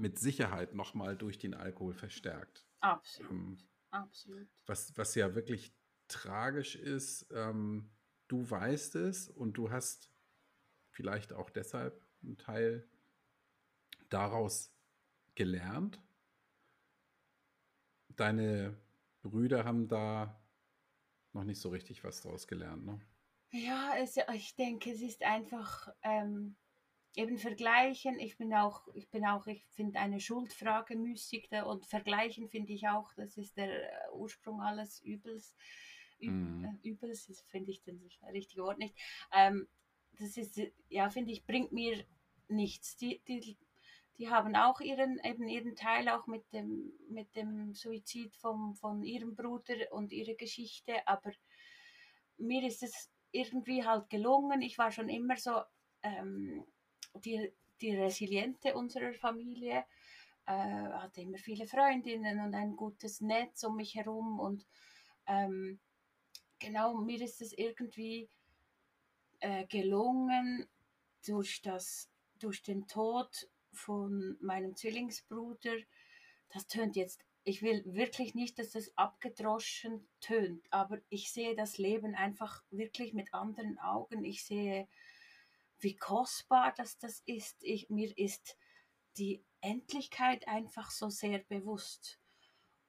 mit Sicherheit nochmal durch den Alkohol verstärkt. Absolut. Ähm, Absolut. Was, was ja wirklich tragisch ist, ähm, du weißt es und du hast vielleicht auch deshalb einen Teil daraus gelernt. Deine Brüder haben da noch nicht so richtig was daraus gelernt, ne? Ja, es, ich denke, es ist einfach ähm, eben vergleichen. Ich bin auch, ich bin auch, ich finde eine Schuldfrage müßig da, und vergleichen finde ich auch, das ist der äh, Ursprung alles Übels. Üb, mm. äh, Übels finde ich das richtige Wort nicht. Ähm, das ist, ja, finde ich, bringt mir nichts. Die, die, die haben auch ihren, eben ihren Teil auch mit dem, mit dem Suizid vom, von ihrem Bruder und ihre Geschichte, aber mir ist es irgendwie halt gelungen. Ich war schon immer so, ähm, die, die Resiliente unserer Familie, äh, hatte immer viele Freundinnen und ein gutes Netz um mich herum und ähm, genau, mir ist es irgendwie äh, gelungen, durch, das, durch den Tod von meinem Zwillingsbruder, das tönt jetzt, ich will wirklich nicht, dass das abgedroschen tönt, aber ich sehe das Leben einfach wirklich mit anderen Augen. Ich sehe wie kostbar das, das ist. Ich, mir ist die Endlichkeit einfach so sehr bewusst.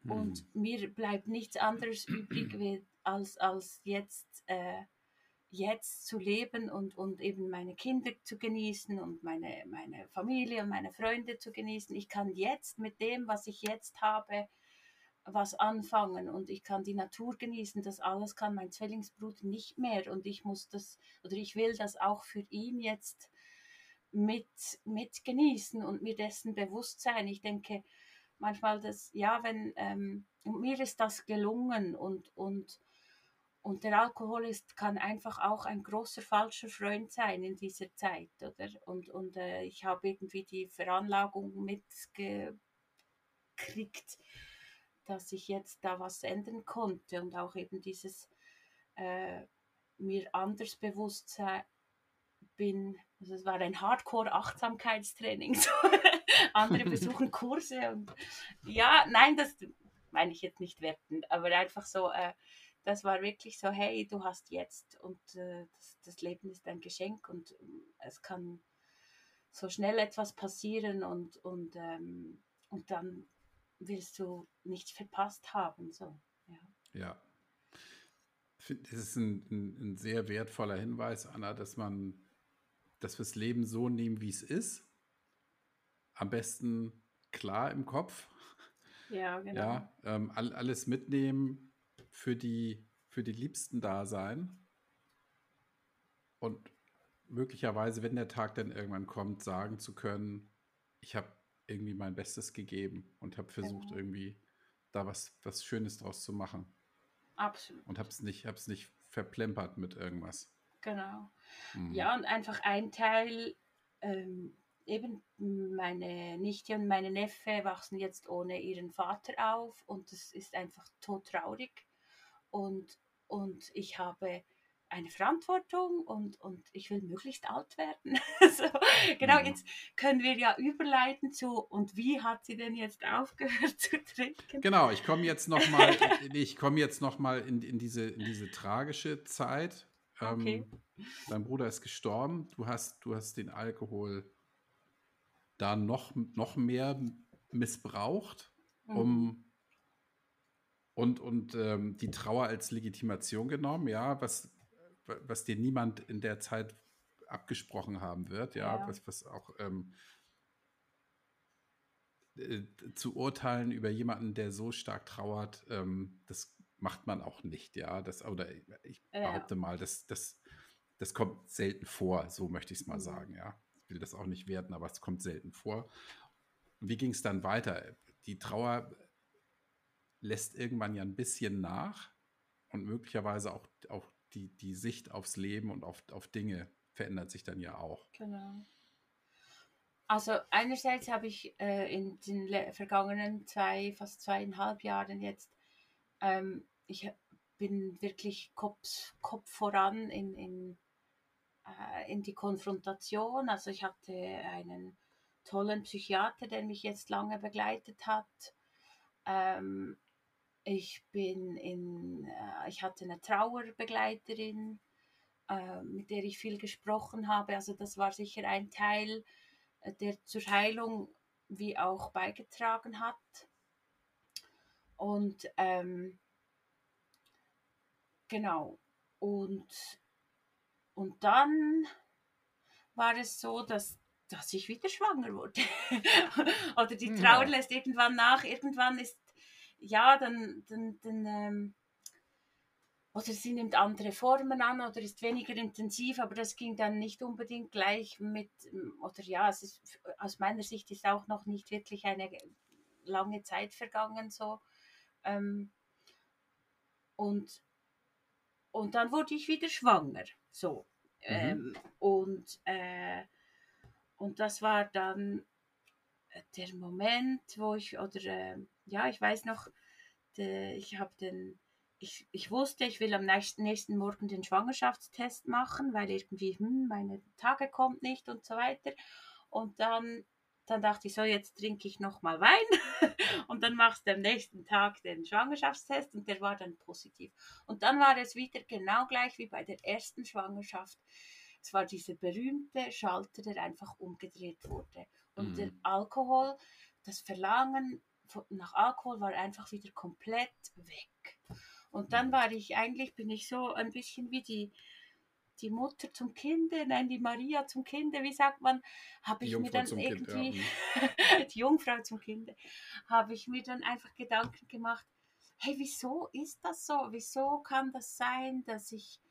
Hm. Und mir bleibt nichts anderes übrig, als, als jetzt, äh, jetzt zu leben und, und eben meine Kinder zu genießen und meine, meine Familie und meine Freunde zu genießen. Ich kann jetzt mit dem, was ich jetzt habe, was anfangen und ich kann die Natur genießen. Das alles kann mein Zwillingsbruder nicht mehr und ich muss das oder ich will das auch für ihn jetzt mit, mit genießen und mir dessen bewusst sein. Ich denke manchmal, dass ja, wenn ähm, mir ist das gelungen und, und, und der Alkohol ist, kann einfach auch ein großer falscher Freund sein in dieser Zeit, oder? Und, und äh, ich habe irgendwie die Veranlagung mitgekriegt, dass ich jetzt da was ändern konnte und auch eben dieses äh, mir anders bewusst sein bin. Also es war ein Hardcore-Achtsamkeitstraining. So. Andere besuchen Kurse und ja, nein, das meine ich jetzt nicht wertend, aber einfach so, äh, das war wirklich so, hey, du hast jetzt und äh, das, das, Leben ist ein Geschenk und äh, es kann so schnell etwas passieren und, und, ähm, und dann willst du nichts verpasst haben. So. Ja. ja. Das ist ein, ein, ein, sehr wertvoller Hinweis, Anna, dass man, dass wir das Leben so nehmen, wie es ist. Am besten klar im Kopf. Ja, genau. Ja, ähm, all, alles mitnehmen, für die, für die Liebsten da sein. Und möglicherweise, wenn der Tag dann irgendwann kommt, sagen zu können, ich habe irgendwie mein Bestes gegeben und habe versucht, genau. irgendwie da was, was Schönes draus zu machen. Absolut. Und habe es nicht, nicht verplempert mit irgendwas. Genau. Mhm. Ja, und einfach ein Teil, ähm, eben meine Nichte und meine Neffe wachsen jetzt ohne ihren Vater auf und das ist einfach todtraurig. Und, und ich habe eine Verantwortung und, und ich will möglichst alt werden. so, genau, mhm. jetzt können wir ja überleiten zu, und wie hat sie denn jetzt aufgehört zu trinken? Genau, ich komme jetzt nochmal ich komme jetzt noch mal in, in, diese, in diese tragische Zeit. Ähm, okay. dein Bruder ist gestorben, du hast, du hast den Alkohol da noch, noch mehr missbraucht, mhm. um und, und ähm, die Trauer als Legitimation genommen, ja, was was dir niemand in der Zeit abgesprochen haben wird, ja, ja. Was, was auch ähm, äh, zu urteilen über jemanden, der so stark trauert, ähm, das macht man auch nicht, ja. Das, oder ich behaupte ja. mal, das, das, das kommt selten vor, so möchte ich es mal mhm. sagen, ja. Ich will das auch nicht werten, aber es kommt selten vor. Wie ging es dann weiter? Die Trauer lässt irgendwann ja ein bisschen nach und möglicherweise auch, auch die, die Sicht aufs Leben und auf, auf Dinge verändert sich dann ja auch. Genau. Also einerseits habe ich äh, in den vergangenen zwei, fast zweieinhalb Jahren jetzt, ähm, ich bin wirklich Kopf, Kopf voran in, in, äh, in die Konfrontation. Also ich hatte einen tollen Psychiater, der mich jetzt lange begleitet hat. Ähm, ich bin in, äh, ich hatte eine Trauerbegleiterin, äh, mit der ich viel gesprochen habe. Also das war sicher ein Teil, äh, der zur Heilung wie auch beigetragen hat. Und ähm, genau. Und, und dann war es so, dass, dass ich wieder schwanger wurde. Oder die Trauer ja. lässt irgendwann nach. Irgendwann ist ja, dann, dann, dann ähm, oder sie nimmt andere Formen an oder ist weniger intensiv, aber das ging dann nicht unbedingt gleich mit, oder ja, es ist, aus meiner Sicht ist auch noch nicht wirklich eine lange Zeit vergangen so. Ähm, und, und dann wurde ich wieder schwanger, so. Mhm. Ähm, und, äh, und das war dann der Moment, wo ich, oder äh, ja, ich weiß noch, de, ich habe den, ich, ich wusste, ich will am nächsten, nächsten Morgen den Schwangerschaftstest machen, weil irgendwie, hm, meine Tage kommt nicht und so weiter. Und dann, dann dachte ich so, jetzt trinke ich nochmal Wein und dann machst du am nächsten Tag den Schwangerschaftstest und der war dann positiv. Und dann war es wieder genau gleich wie bei der ersten Schwangerschaft. Es war dieser berühmte Schalter, der einfach umgedreht wurde. Und mhm. der Alkohol, das Verlangen nach Alkohol war einfach wieder komplett weg. Und dann mhm. war ich eigentlich, bin ich so ein bisschen wie die, die Mutter zum Kinde, nein, die Maria zum Kinde, wie sagt man, habe ich mir dann irgendwie, kind, ja. Mhm. die Jungfrau zum Kinde, habe ich mir dann einfach Gedanken gemacht, hey, wieso ist das so? Wieso kann das sein, dass ich,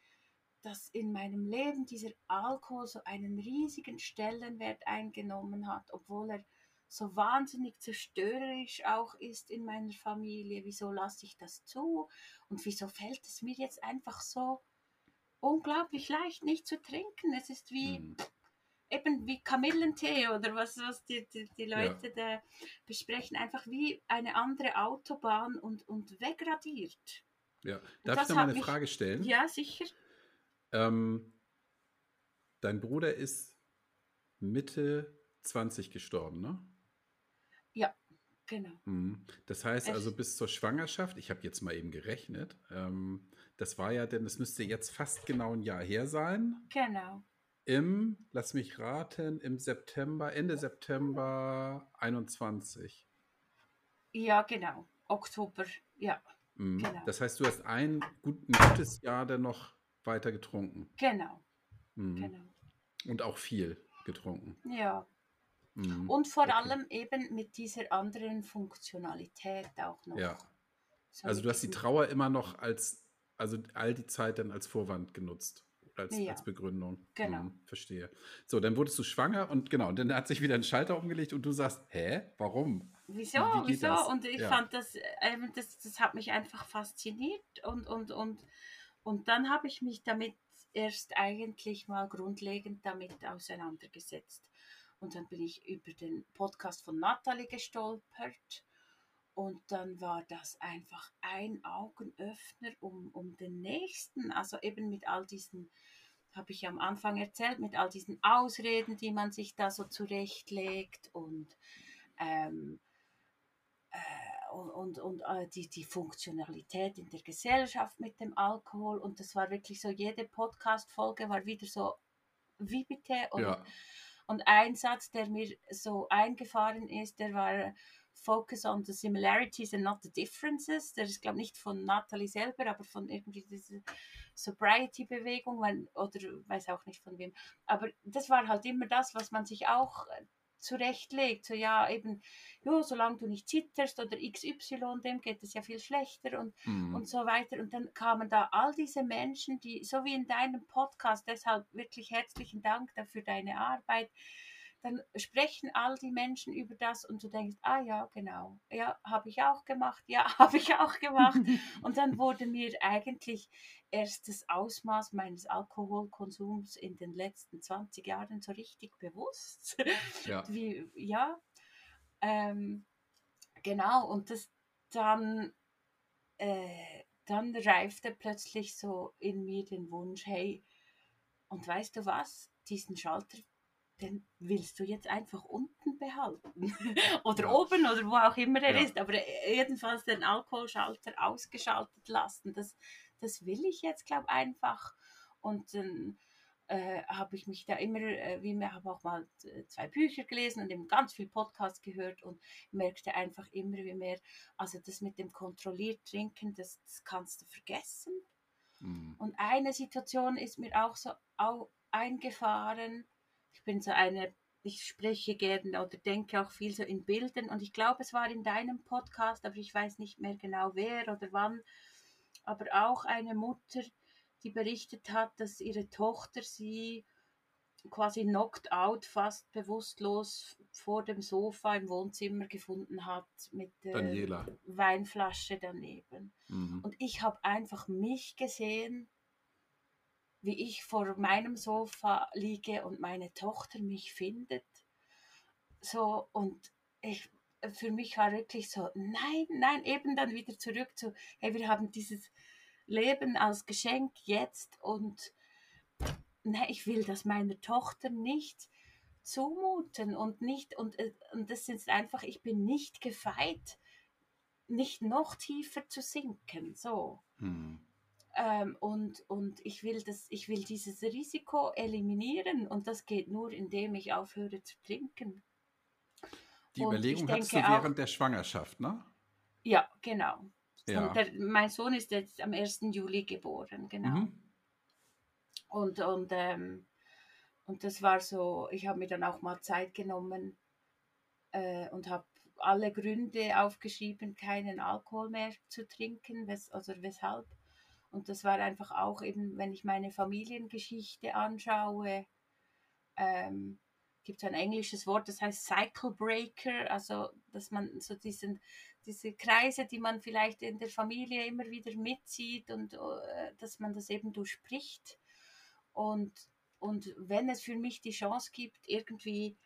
dass in meinem Leben dieser Alkohol so einen riesigen Stellenwert eingenommen hat, obwohl er so wahnsinnig zerstörerisch auch ist in meiner Familie. Wieso lasse ich das zu? Und wieso fällt es mir jetzt einfach so unglaublich leicht, nicht zu trinken? Es ist wie hm. eben wie Kamillentee oder was, was die, die, die Leute ja. da besprechen, einfach wie eine andere Autobahn und, und wegradiert. Ja, darf ich noch mal eine mich, Frage stellen? Ja, sicher. Ähm, dein Bruder ist Mitte 20 gestorben, ne? Genau. Mhm. Das heißt Echt? also bis zur Schwangerschaft, ich habe jetzt mal eben gerechnet, ähm, das war ja, denn es müsste jetzt fast genau ein Jahr her sein. Genau. Im, lass mich raten, im September, Ende September 21. Ja, genau. Oktober, ja. Mhm. Genau. Das heißt, du hast ein, gut, ein gutes Jahr dann noch weiter getrunken. Genau. Mhm. genau. Und auch viel getrunken. Ja, Mhm. Und vor okay. allem eben mit dieser anderen Funktionalität auch noch. Ja. So also du hast die Trauer immer noch als, also all die Zeit dann als Vorwand genutzt, als, ja. als Begründung. Genau. Hm, verstehe. So, dann wurdest du schwanger und genau, und dann hat sich wieder ein Schalter umgelegt und du sagst, hä, warum? Wieso, wie wieso? Das? Und ich ja. fand das, äh, das, das hat mich einfach fasziniert und, und, und, und dann habe ich mich damit erst eigentlich mal grundlegend damit auseinandergesetzt. Und dann bin ich über den Podcast von Natalie gestolpert. Und dann war das einfach ein Augenöffner um, um den nächsten. Also eben mit all diesen, habe ich am Anfang erzählt, mit all diesen Ausreden, die man sich da so zurechtlegt und, ähm, äh, und, und, und äh, die, die Funktionalität in der Gesellschaft mit dem Alkohol. Und das war wirklich so, jede Podcast-Folge war wieder so, wie bitte? Und, ja. Und ein Satz, der mir so eingefahren ist, der war Focus on the similarities and not the differences. Der ist, glaube ich, nicht von Natalie selber, aber von irgendwie dieser Sobriety-Bewegung oder weiß auch nicht von wem. Aber das war halt immer das, was man sich auch zurechtlegt. So, ja, eben, jo, solange du nicht zitterst oder XY, dem geht es ja viel schlechter und, mhm. und so weiter. Und dann kamen da all diese Menschen, die, so wie in deinem Podcast, deshalb wirklich herzlichen Dank dafür deine Arbeit, dann sprechen all die Menschen über das und du denkst, ah ja, genau, ja, habe ich auch gemacht, ja, habe ich auch gemacht. und dann wurde mir eigentlich erst das Ausmaß meines Alkoholkonsums in den letzten 20 Jahren so richtig bewusst. Ja. Wie, ja, ähm, genau, und das dann, äh, dann reifte plötzlich so in mir den Wunsch, hey, und weißt du was, diesen Schalter den willst du jetzt einfach unten behalten. oder ja. oben oder wo auch immer er ja. ist. Aber jedenfalls den Alkoholschalter ausgeschaltet lassen. Das, das will ich jetzt, glaube ich, einfach. Und dann äh, habe ich mich da immer, äh, wie mir habe auch mal äh, zwei Bücher gelesen und eben ganz viel Podcast gehört und merkte einfach immer wie mehr, also das mit dem kontrolliert Trinken, das, das kannst du vergessen. Mhm. Und eine Situation ist mir auch so auch eingefahren, ich bin so eine, ich spreche gerne oder denke auch viel so in Bildern und ich glaube, es war in deinem Podcast, aber ich weiß nicht mehr genau wer oder wann, aber auch eine Mutter, die berichtet hat, dass ihre Tochter sie quasi knocked out, fast bewusstlos vor dem Sofa im Wohnzimmer gefunden hat mit der Daniela. Weinflasche daneben. Mhm. Und ich habe einfach mich gesehen wie ich vor meinem Sofa liege und meine Tochter mich findet. So, und ich, für mich war wirklich so, nein, nein, eben dann wieder zurück zu, hey, wir haben dieses Leben als Geschenk jetzt und nein, ich will das meiner Tochter nicht zumuten und nicht, und, äh, und das ist einfach, ich bin nicht gefeit, nicht noch tiefer zu sinken, so. Hm. Ähm, und, und ich will das, ich will dieses Risiko eliminieren und das geht nur, indem ich aufhöre zu trinken. Die und Überlegung hattest du während auch, der Schwangerschaft, ne? Ja, genau. Ja. Der, mein Sohn ist jetzt am 1. Juli geboren, genau. Mhm. Und, und, ähm, und das war so, ich habe mir dann auch mal Zeit genommen äh, und habe alle Gründe aufgeschrieben, keinen Alkohol mehr zu trinken, wes also weshalb. Und das war einfach auch eben, wenn ich meine Familiengeschichte anschaue, ähm, gibt es ein englisches Wort, das heißt Cycle Breaker, also dass man so diesen, diese Kreise, die man vielleicht in der Familie immer wieder mitzieht und äh, dass man das eben durchspricht. Und, und wenn es für mich die Chance gibt, irgendwie,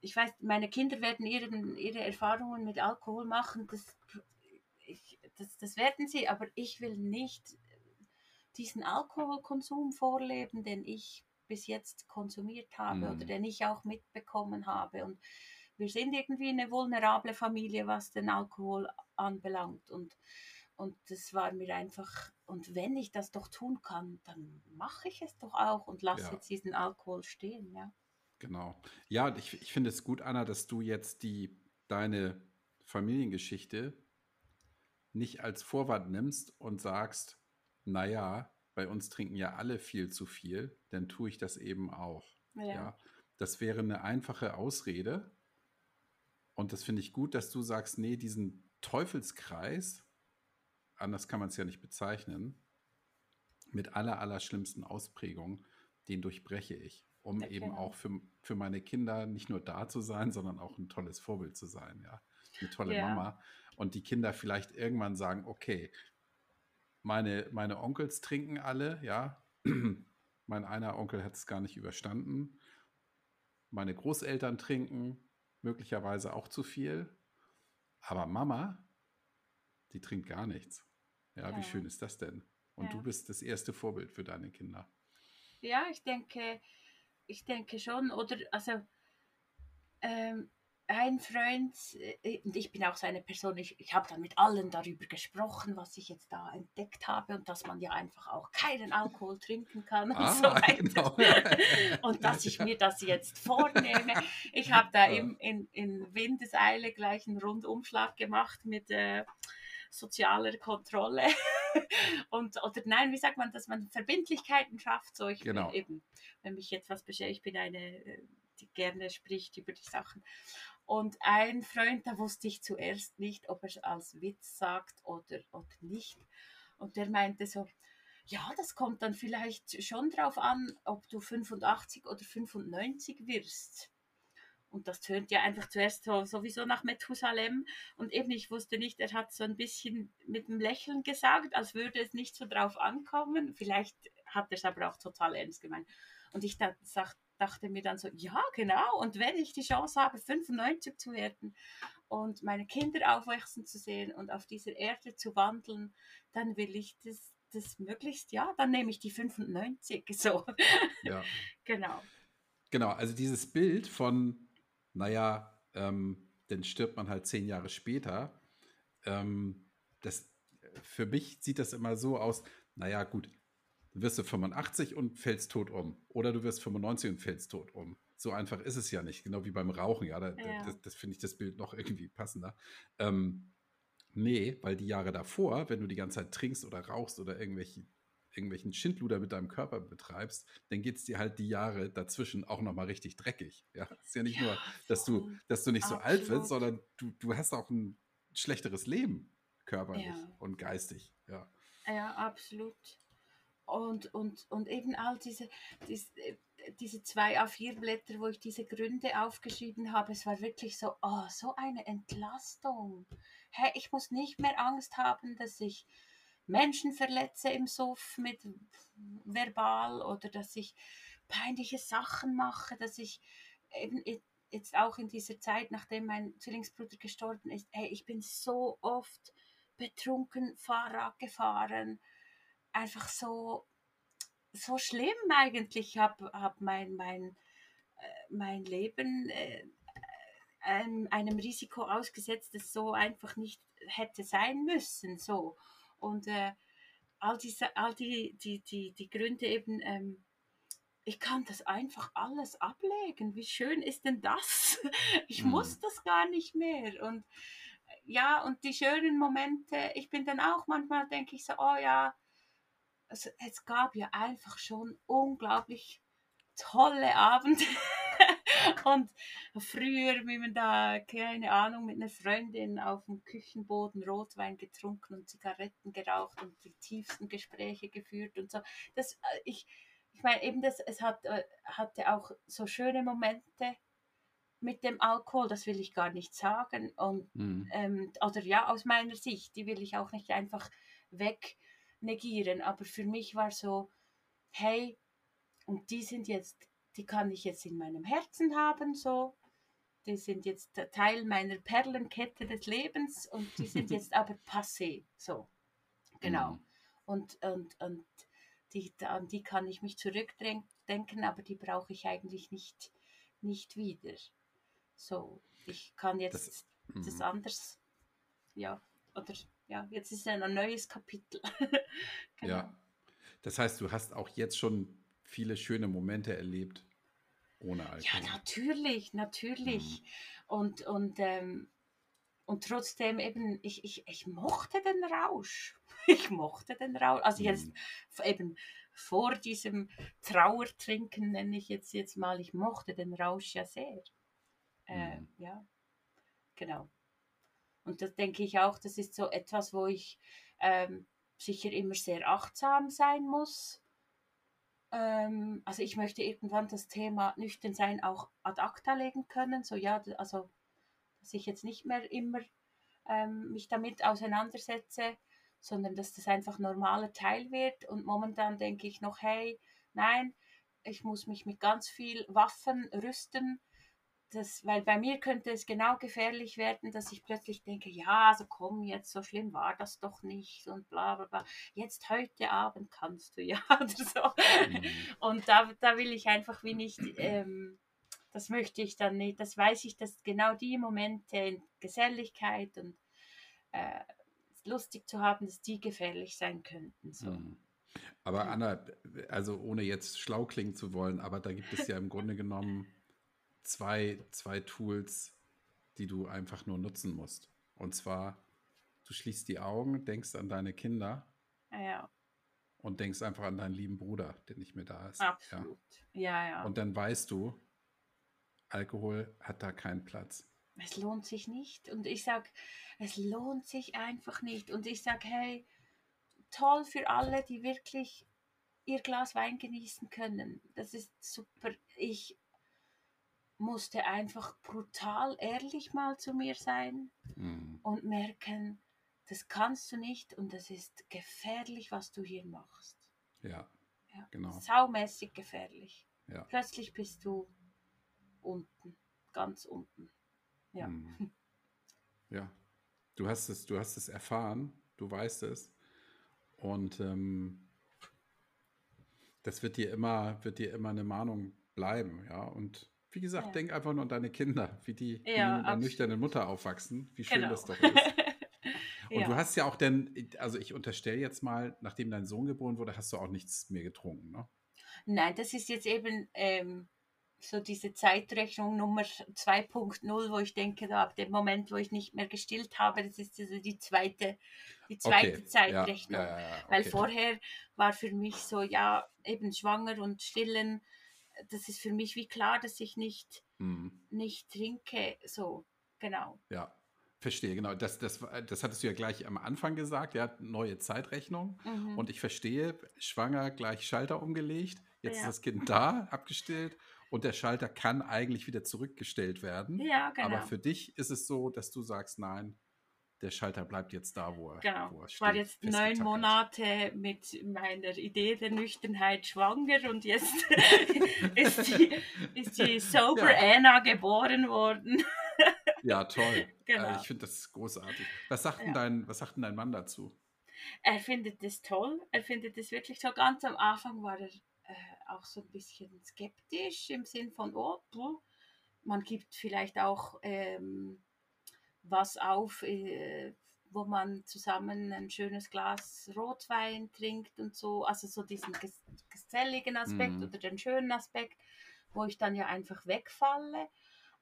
ich weiß, meine Kinder werden ihren, ihre Erfahrungen mit Alkohol machen, das, ich, das, das werden sie, aber ich will nicht diesen Alkoholkonsum vorleben, den ich bis jetzt konsumiert habe mhm. oder den ich auch mitbekommen habe. Und wir sind irgendwie eine vulnerable Familie, was den Alkohol anbelangt. Und, und das war mir einfach, und wenn ich das doch tun kann, dann mache ich es doch auch und lasse ja. jetzt diesen Alkohol stehen, ja. Genau. Ja, ich, ich finde es gut, Anna, dass du jetzt die deine Familiengeschichte nicht als Vorwand nimmst und sagst, naja, bei uns trinken ja alle viel zu viel, dann tue ich das eben auch. Ja. ja. Das wäre eine einfache Ausrede. Und das finde ich gut, dass du sagst, nee, diesen Teufelskreis, anders kann man es ja nicht bezeichnen, mit aller, aller schlimmsten Ausprägungen, den durchbreche ich, um ja, eben auch für, für meine Kinder nicht nur da zu sein, sondern auch ein tolles Vorbild zu sein, ja. Eine tolle ja. Mama. Und die Kinder vielleicht irgendwann sagen, okay, meine, meine Onkels trinken alle, ja. mein einer Onkel hat es gar nicht überstanden. Meine Großeltern trinken möglicherweise auch zu viel. Aber Mama, die trinkt gar nichts. Ja, ja. wie schön ist das denn? Und ja. du bist das erste Vorbild für deine Kinder. Ja, ich denke, ich denke schon. Oder also ähm, ein Freund, äh, und ich bin auch so eine Person, ich, ich habe dann mit allen darüber gesprochen, was ich jetzt da entdeckt habe und dass man ja einfach auch keinen Alkohol trinken kann und ah, so weiter. Genau. und dass ich mir das jetzt vornehme. Ich habe da im, in, in Windeseile gleich einen Rundumschlag gemacht mit äh, sozialer Kontrolle. und, oder nein, wie sagt man, dass man Verbindlichkeiten schafft. So, ich genau. eben, wenn mich jetzt was beschäftigt, ich bin eine, äh, die gerne spricht über die Sachen. Und ein Freund, da wusste ich zuerst nicht, ob er es als Witz sagt oder, oder nicht. Und der meinte so, ja, das kommt dann vielleicht schon drauf an, ob du 85 oder 95 wirst. Und das tönt ja einfach zuerst so, sowieso nach Methusalem. Und eben, ich wusste nicht, er hat so ein bisschen mit einem Lächeln gesagt, als würde es nicht so drauf ankommen. Vielleicht hat er es aber auch total ernst gemeint. Und ich dachte, dachte mir dann so, ja, genau. Und wenn ich die Chance habe, 95 zu werden und meine Kinder aufwachsen zu sehen und auf dieser Erde zu wandeln, dann will ich das, das möglichst, ja, dann nehme ich die 95. So. Ja. genau. Genau, also dieses Bild von, naja, ähm, dann stirbt man halt zehn Jahre später. Ähm, das, für mich sieht das immer so aus, naja, gut, wirst du 85 und fällst tot um. Oder du wirst 95 und fällst tot um. So einfach ist es ja nicht. Genau wie beim Rauchen. Ja, da, ja. das, das finde ich das Bild noch irgendwie passender. Ähm, nee, weil die Jahre davor, wenn du die ganze Zeit trinkst oder rauchst oder irgendwelche, irgendwelchen Schindluder mit deinem Körper betreibst, dann geht es dir halt die Jahre dazwischen auch nochmal richtig dreckig. Ja, es ist ja nicht ja, nur, dass du, dass du nicht so alt wirst, sondern du, du hast auch ein schlechteres Leben, körperlich ja. und geistig. Ja. Ja, absolut. Und, und, und eben all diese, diese, diese zwei A4-Blätter, wo ich diese Gründe aufgeschrieben habe, es war wirklich so, oh, so eine Entlastung. Hey, ich muss nicht mehr Angst haben, dass ich Menschen verletze im Suff mit verbal oder dass ich peinliche Sachen mache, dass ich eben jetzt auch in dieser Zeit, nachdem mein Zwillingsbruder gestorben ist, hey, ich bin so oft betrunken Fahrrad gefahren einfach so, so schlimm eigentlich. Ich habe hab mein, mein, äh, mein Leben äh, einem, einem Risiko ausgesetzt, das so einfach nicht hätte sein müssen. So. Und äh, all, diese, all die, die, die, die Gründe eben, ähm, ich kann das einfach alles ablegen. Wie schön ist denn das? Ich mhm. muss das gar nicht mehr. Und ja, und die schönen Momente, ich bin dann auch manchmal, denke ich so, oh ja, also es gab ja einfach schon unglaublich tolle Abende. und früher, wie man da, keine Ahnung, mit einer Freundin auf dem Küchenboden Rotwein getrunken und Zigaretten geraucht und die tiefsten Gespräche geführt und so. Das, äh, ich, ich meine, eben das, es hat, äh, hatte auch so schöne Momente mit dem Alkohol, das will ich gar nicht sagen. Und, mhm. ähm, oder ja, aus meiner Sicht, die will ich auch nicht einfach weg negieren. Aber für mich war so, hey, und die sind jetzt, die kann ich jetzt in meinem Herzen haben, so. Die sind jetzt Teil meiner Perlenkette des Lebens und die sind jetzt aber passé, so. Genau. Mhm. Und, und, und die, an die kann ich mich zurückdenken, aber die brauche ich eigentlich nicht, nicht wieder. So, ich kann jetzt das, das mhm. anders, ja, oder ja, jetzt ist ein neues Kapitel. genau. Ja, das heißt, du hast auch jetzt schon viele schöne Momente erlebt ohne Alkohol. Ja, natürlich, natürlich. Mhm. Und, und, ähm, und trotzdem eben, ich, ich, ich mochte den Rausch. Ich mochte den Rausch. Also jetzt mhm. eben vor diesem Trauertrinken nenne ich jetzt, jetzt mal, ich mochte den Rausch ja sehr. Äh, mhm. Ja, genau. Und das denke ich auch, das ist so etwas, wo ich ähm, sicher immer sehr achtsam sein muss. Ähm, also ich möchte irgendwann das Thema nüchtern sein auch ad acta legen können. So ja, also dass ich jetzt nicht mehr immer ähm, mich damit auseinandersetze, sondern dass das einfach normaler Teil wird. Und momentan denke ich noch, hey, nein, ich muss mich mit ganz viel Waffen rüsten, das, weil bei mir könnte es genau gefährlich werden, dass ich plötzlich denke, ja, also komm, jetzt so schlimm war das doch nicht und bla bla bla. Jetzt heute Abend kannst du ja oder so. Mhm. Und da, da will ich einfach wie nicht, ähm, das möchte ich dann nicht, das weiß ich, dass genau die Momente in Geselligkeit und äh, lustig zu haben, dass die gefährlich sein könnten. So. Mhm. Aber Anna, also ohne jetzt schlau klingen zu wollen, aber da gibt es ja im Grunde genommen zwei, zwei Tools, die du einfach nur nutzen musst. Und zwar, du schließt die Augen, denkst an deine Kinder. Ja. Und denkst einfach an deinen lieben Bruder, der nicht mehr da ist. Absolut. Ja, ja. ja. Und dann weißt du, Alkohol hat da keinen Platz. Es lohnt sich nicht. Und ich sage, es lohnt sich einfach nicht. Und ich sage, hey, toll für alle, die wirklich ihr Glas Wein genießen können. Das ist super. Ich musste einfach brutal ehrlich mal zu mir sein mhm. und merken, das kannst du nicht und das ist gefährlich, was du hier machst. Ja, ja. genau. Saumäßig gefährlich. Ja. Plötzlich bist du unten, ganz unten. Ja. Mhm. Ja, du hast es, du hast es erfahren, du weißt es und ähm, das wird dir immer, wird dir immer eine Mahnung bleiben, ja und wie gesagt, ja. denk einfach nur an deine Kinder, wie die ja, mit einer nüchternen Mutter aufwachsen. Wie schön genau. das doch ist. Und ja. du hast ja auch denn, also ich unterstelle jetzt mal, nachdem dein Sohn geboren wurde, hast du auch nichts mehr getrunken, ne? Nein, das ist jetzt eben ähm, so diese Zeitrechnung Nummer 2.0, wo ich denke, da ab dem Moment, wo ich nicht mehr gestillt habe, das ist also die zweite, die zweite okay. Zeitrechnung. Ja, ja, okay. Weil vorher war für mich so, ja, eben schwanger und stillen das ist für mich wie klar, dass ich nicht, mhm. nicht trinke. So, genau. Ja, verstehe, genau. Das, das, das hattest du ja gleich am Anfang gesagt, ja, neue Zeitrechnung. Mhm. Und ich verstehe, schwanger gleich Schalter umgelegt. Jetzt ja. ist das Kind da, abgestillt. Und der Schalter kann eigentlich wieder zurückgestellt werden. Ja, genau. Aber für dich ist es so, dass du sagst, nein, der Schalter bleibt jetzt da, wo er, genau. wo er steht. Ich war jetzt neun Monate mit meiner Idee der Nüchternheit schwanger und jetzt ist, die, ist die Sober ja. Anna geboren worden. ja, toll. Genau. Ich finde das großartig. Was sagt, ja. dein, was sagt denn dein Mann dazu? Er findet das toll. Er findet das wirklich toll. Ganz am Anfang war er äh, auch so ein bisschen skeptisch im Sinn von, oh, man gibt vielleicht auch ähm, was auf, äh, wo man zusammen ein schönes Glas Rotwein trinkt und so. Also so diesen geselligen Aspekt mhm. oder den schönen Aspekt, wo ich dann ja einfach wegfalle.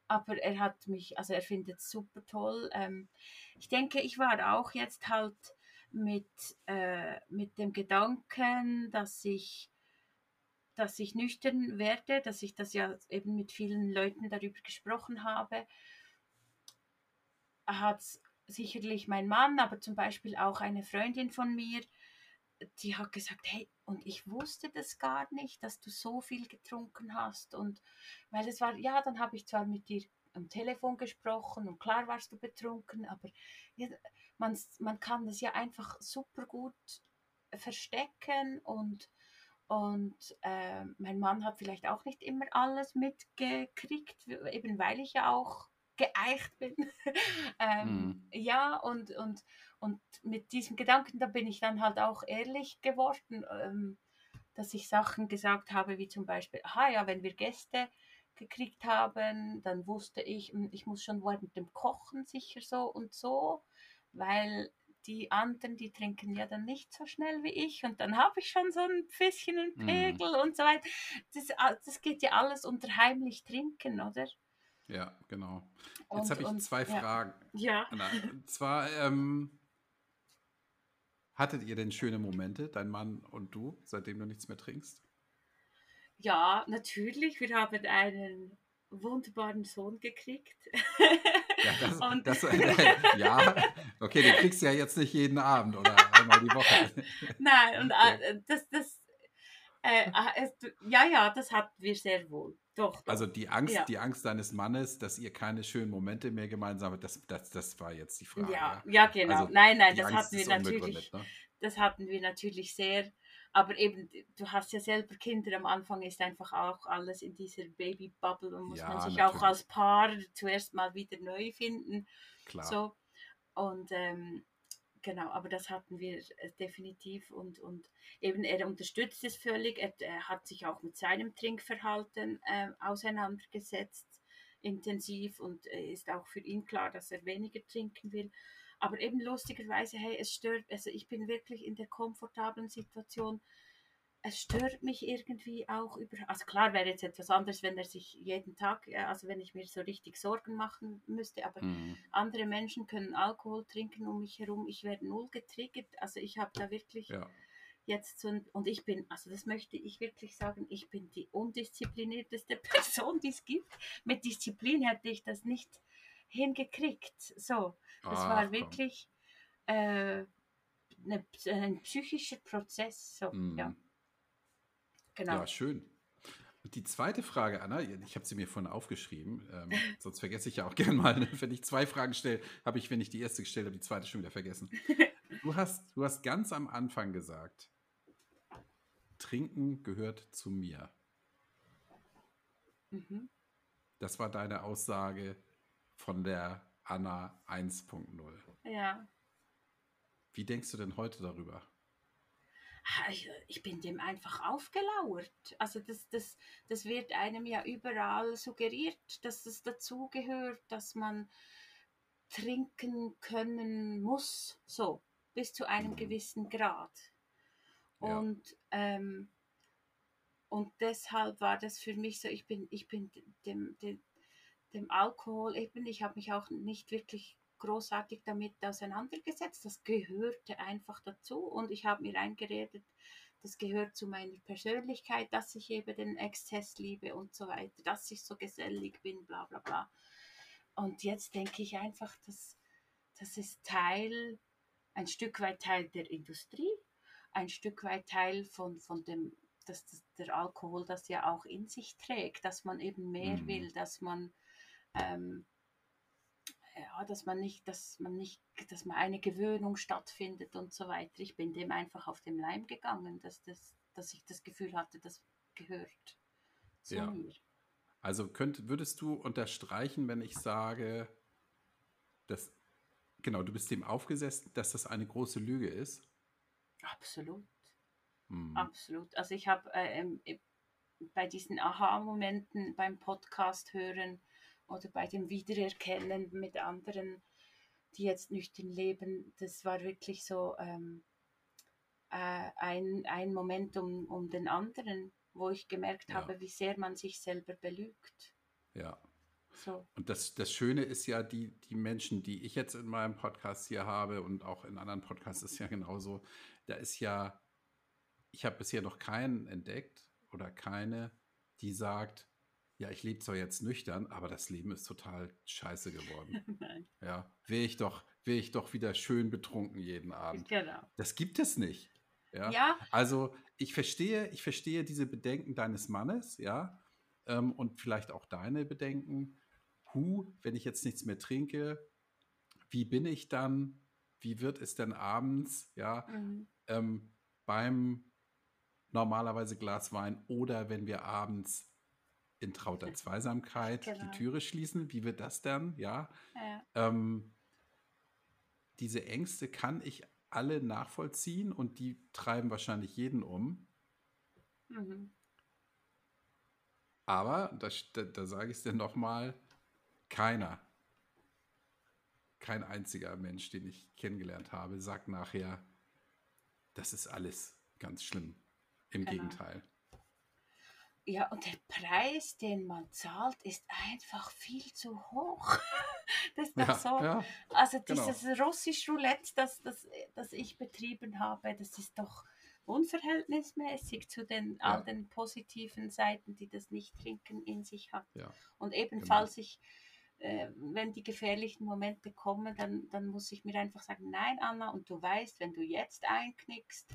Aber er hat mich, also er findet es super toll. Ähm, ich denke, ich war auch jetzt halt mit, äh, mit dem Gedanken, dass ich dass ich nüchtern werde, dass ich das ja eben mit vielen Leuten darüber gesprochen habe hat sicherlich mein Mann, aber zum Beispiel auch eine Freundin von mir, die hat gesagt, hey, und ich wusste das gar nicht, dass du so viel getrunken hast. Und weil es war, ja, dann habe ich zwar mit dir am Telefon gesprochen und klar warst du betrunken, aber ja, man, man kann das ja einfach super gut verstecken und, und äh, mein Mann hat vielleicht auch nicht immer alles mitgekriegt, eben weil ich ja auch geeicht bin. ähm, mm. Ja, und, und, und mit diesem Gedanken, da bin ich dann halt auch ehrlich geworden, ähm, dass ich Sachen gesagt habe, wie zum Beispiel, aha ja, wenn wir Gäste gekriegt haben, dann wusste ich, hm, ich muss schon während dem Kochen sicher so und so, weil die anderen, die trinken ja dann nicht so schnell wie ich und dann habe ich schon so ein bisschen einen mm. Pegel mm. und so weiter. Das, das geht ja alles unter heimlich trinken, oder? Ja, genau. Jetzt habe ich zwei ja. Fragen. Ja. Und zwar, ähm, hattet ihr denn schöne Momente, dein Mann und du, seitdem du nichts mehr trinkst? Ja, natürlich. Wir haben einen wunderbaren Sohn gekriegt. Ja, das, und das, ja, okay, den kriegst du ja jetzt nicht jeden Abend oder einmal die Woche. Nein, und äh, das, das, äh, ah, ja, ja, das hatten wir sehr wohl. Doch, doch. Also die Angst, ja. die Angst deines Mannes, dass ihr keine schönen Momente mehr gemeinsam habt, das, das, das war jetzt die Frage. Ja, ja, genau. Also nein, nein, das Angst hatten wir natürlich. Ne? Das hatten wir natürlich sehr. Aber eben, du hast ja selber Kinder, am Anfang ist einfach auch alles in dieser Babybubble und muss ja, man sich natürlich. auch als Paar zuerst mal wieder neu finden. Klar. So. Und ähm, genau, aber das hatten wir äh, definitiv und, und eben er unterstützt es völlig. Er, er hat sich auch mit seinem Trinkverhalten äh, auseinandergesetzt, intensiv und äh, ist auch für ihn klar, dass er weniger trinken will. Aber eben lustigerweise, hey, es stört, also ich bin wirklich in der komfortablen Situation. Es stört mich irgendwie auch über, also klar wäre jetzt etwas anderes, wenn er sich jeden Tag, also wenn ich mir so richtig Sorgen machen müsste, aber mhm. andere Menschen können Alkohol trinken um mich herum, ich werde null getriggert, also ich habe da wirklich ja. jetzt so ein, und ich bin, also das möchte ich wirklich sagen, ich bin die undisziplinierteste Person, die es gibt. Mit Disziplin hätte ich das nicht hingekriegt. So, das Ach, war wirklich äh, eine, ein psychischer Prozess. So, mm. ja. Genau. Ja, schön. Und die zweite Frage, Anna, ich habe sie mir vorhin aufgeschrieben, ähm, sonst vergesse ich ja auch gern mal, ne? wenn ich zwei Fragen stelle, habe ich, wenn ich die erste gestellt habe, die zweite schon wieder vergessen. Du hast, du hast ganz am Anfang gesagt, Trinken gehört zu mir. Mhm. Das war deine Aussage von der Anna 1.0. Ja. Wie denkst du denn heute darüber? Ich bin dem einfach aufgelauert. Also das, das, das wird einem ja überall suggeriert, dass es dazugehört, dass man trinken können muss, so bis zu einem mhm. gewissen Grad. Und, ja. ähm, und deshalb war das für mich so, ich bin, ich bin dem, dem, dem Alkohol eben, ich habe mich auch nicht wirklich großartig damit auseinandergesetzt. Das gehörte einfach dazu und ich habe mir eingeredet, das gehört zu meiner Persönlichkeit, dass ich eben den Exzess liebe und so weiter, dass ich so gesellig bin, bla bla bla. Und jetzt denke ich einfach, dass das ist Teil, ein Stück weit Teil der Industrie, ein Stück weit Teil von, von dem, dass das, der Alkohol das ja auch in sich trägt, dass man eben mehr mhm. will, dass man ähm, ja, dass man nicht, dass man nicht, dass man eine Gewöhnung stattfindet und so weiter. Ich bin dem einfach auf den Leim gegangen, dass, das, dass ich das Gefühl hatte, das gehört zu ja. mir. Also könnt, würdest du unterstreichen, wenn ich sage, dass, genau, du bist dem aufgesessen, dass das eine große Lüge ist? Absolut. Hm. Absolut. Also ich habe äh, bei diesen Aha-Momenten beim Podcast hören, oder bei dem Wiedererkennen mit anderen, die jetzt nüchtern leben, das war wirklich so ähm, äh, ein, ein Moment um, um den anderen, wo ich gemerkt ja. habe, wie sehr man sich selber belügt. Ja. So. Und das, das Schöne ist ja, die, die Menschen, die ich jetzt in meinem Podcast hier habe und auch in anderen Podcasts ist ja genauso, da ist ja, ich habe bisher noch keinen entdeckt oder keine, die sagt, ja, ich lebe zwar jetzt nüchtern, aber das Leben ist total scheiße geworden. Nein. Ja, wäre ich doch, wäre ich doch wieder schön betrunken jeden Abend. Genau. Das gibt es nicht. Ja? ja. Also ich verstehe, ich verstehe diese Bedenken deines Mannes, ja, ähm, und vielleicht auch deine Bedenken. Hu, wenn ich jetzt nichts mehr trinke, wie bin ich dann? Wie wird es denn abends, ja, mhm. ähm, beim normalerweise Glas Wein oder wenn wir abends in trauter Zweisamkeit genau. die Türe schließen. Wie wird das dann? Ja. ja. Ähm, diese Ängste kann ich alle nachvollziehen und die treiben wahrscheinlich jeden um. Mhm. Aber, da, da, da sage ich es dir nochmal, keiner, kein einziger Mensch, den ich kennengelernt habe, sagt nachher, das ist alles ganz schlimm. Im genau. Gegenteil. Ja, und der Preis, den man zahlt, ist einfach viel zu hoch. das ist doch ja, so. Ja, also genau. dieses russische Roulette, das, das, das ich betrieben habe, das ist doch unverhältnismäßig zu den ja. all den positiven Seiten, die das Nicht-Trinken in sich hat. Ja. Und ebenfalls genau. ich äh, wenn die gefährlichen Momente kommen, dann, dann muss ich mir einfach sagen, nein, Anna, und du weißt, wenn du jetzt einknickst,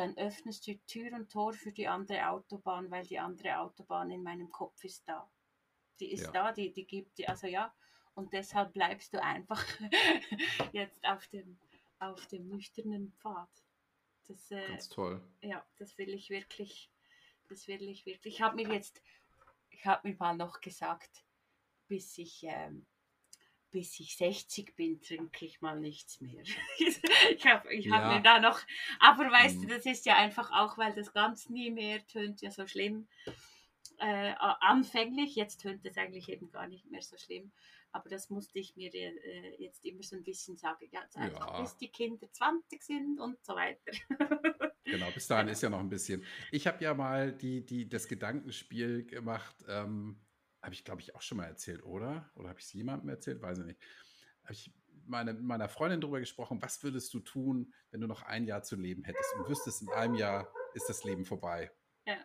dann öffnest du Tür und Tor für die andere Autobahn, weil die andere Autobahn in meinem Kopf ist da. Die ist ja. da, die, die gibt die, also ja, und deshalb bleibst du einfach jetzt auf dem, auf dem nüchternen Pfad. Das, äh, Ganz toll. Ja, das will ich wirklich, das will ich wirklich. Ich habe mir jetzt, ich habe mir mal noch gesagt, bis ich, ähm, bis ich 60 bin, trinke ich mal nichts mehr. ich habe ich hab ja. mir da noch, aber weißt mhm. du, das ist ja einfach auch, weil das ganz nie mehr tönt ja so schlimm. Äh, anfänglich, jetzt tönt es eigentlich eben gar nicht mehr so schlimm. Aber das musste ich mir äh, jetzt immer so ein bisschen sagen. Ja, einfach ja. bis die Kinder 20 sind und so weiter. genau, bis dahin ist ja noch ein bisschen. Ich habe ja mal die, die, das Gedankenspiel gemacht, ähm, habe ich, glaube ich, auch schon mal erzählt, oder? Oder habe ich es jemandem erzählt? Weiß ich nicht. Habe ich meine, meiner Freundin darüber gesprochen, was würdest du tun, wenn du noch ein Jahr zu leben hättest und wüsstest, in einem Jahr ist das Leben vorbei. Ja.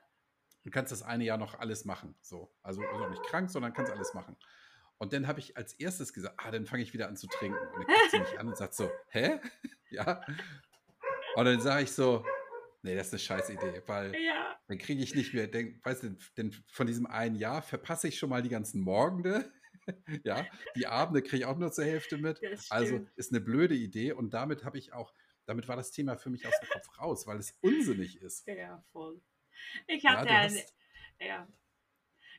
Du kannst das eine Jahr noch alles machen. So. Also bist auch nicht krank, sondern kannst alles machen. Und dann habe ich als erstes gesagt, ah, dann fange ich wieder an zu trinken. Und dann guckt sie mich an und sagt so, hä? ja. Und dann sage ich so, nee, das ist eine scheiß Idee, weil ja. dann kriege ich nicht mehr, denk, weißt du, denn von diesem einen Jahr verpasse ich schon mal die ganzen Morgende. ja, die Abende kriege ich auch nur zur Hälfte mit. Also ist eine blöde Idee und damit habe ich auch, damit war das Thema für mich aus dem Kopf raus, weil es unsinnig ist. Ja, voll. Ich hatte ja, eine, ja,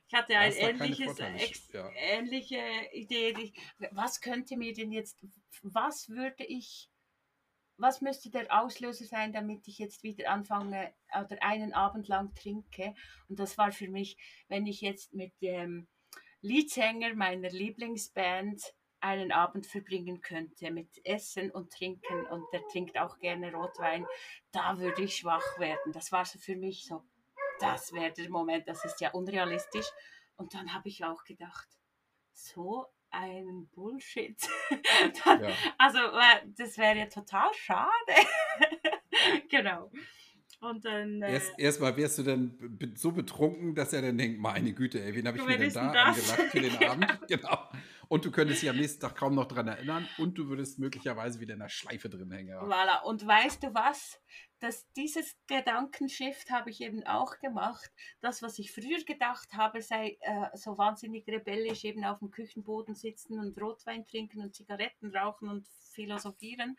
ich hatte eine ähnliches, ex, ja. ähnliche Idee. Die, was könnte mir denn jetzt, was würde ich, was müsste der Auslöser sein, damit ich jetzt wieder anfange oder einen Abend lang trinke? Und das war für mich, wenn ich jetzt mit dem Leadsänger meiner Lieblingsband einen Abend verbringen könnte mit Essen und Trinken und der trinkt auch gerne Rotwein, da würde ich schwach werden. Das war so für mich so das wäre der Moment, das ist ja unrealistisch. Und dann habe ich auch gedacht, so ein Bullshit. ja. Also das wäre ja total schade. genau. Und dann. Äh, Erst, Erstmal wärst du dann so betrunken, dass er dann denkt, meine Güte, ey, wen habe ich mir denn da angelacht für den Abend? genau. Und du könntest dich am nächsten Tag kaum noch dran erinnern und du würdest möglicherweise wieder in der Schleife drin hängen. Voilà. Und weißt du was? Das, dieses Gedankenshift habe ich eben auch gemacht. Das, was ich früher gedacht habe, sei äh, so wahnsinnig rebellisch, eben auf dem Küchenboden sitzen und Rotwein trinken und Zigaretten rauchen und philosophieren.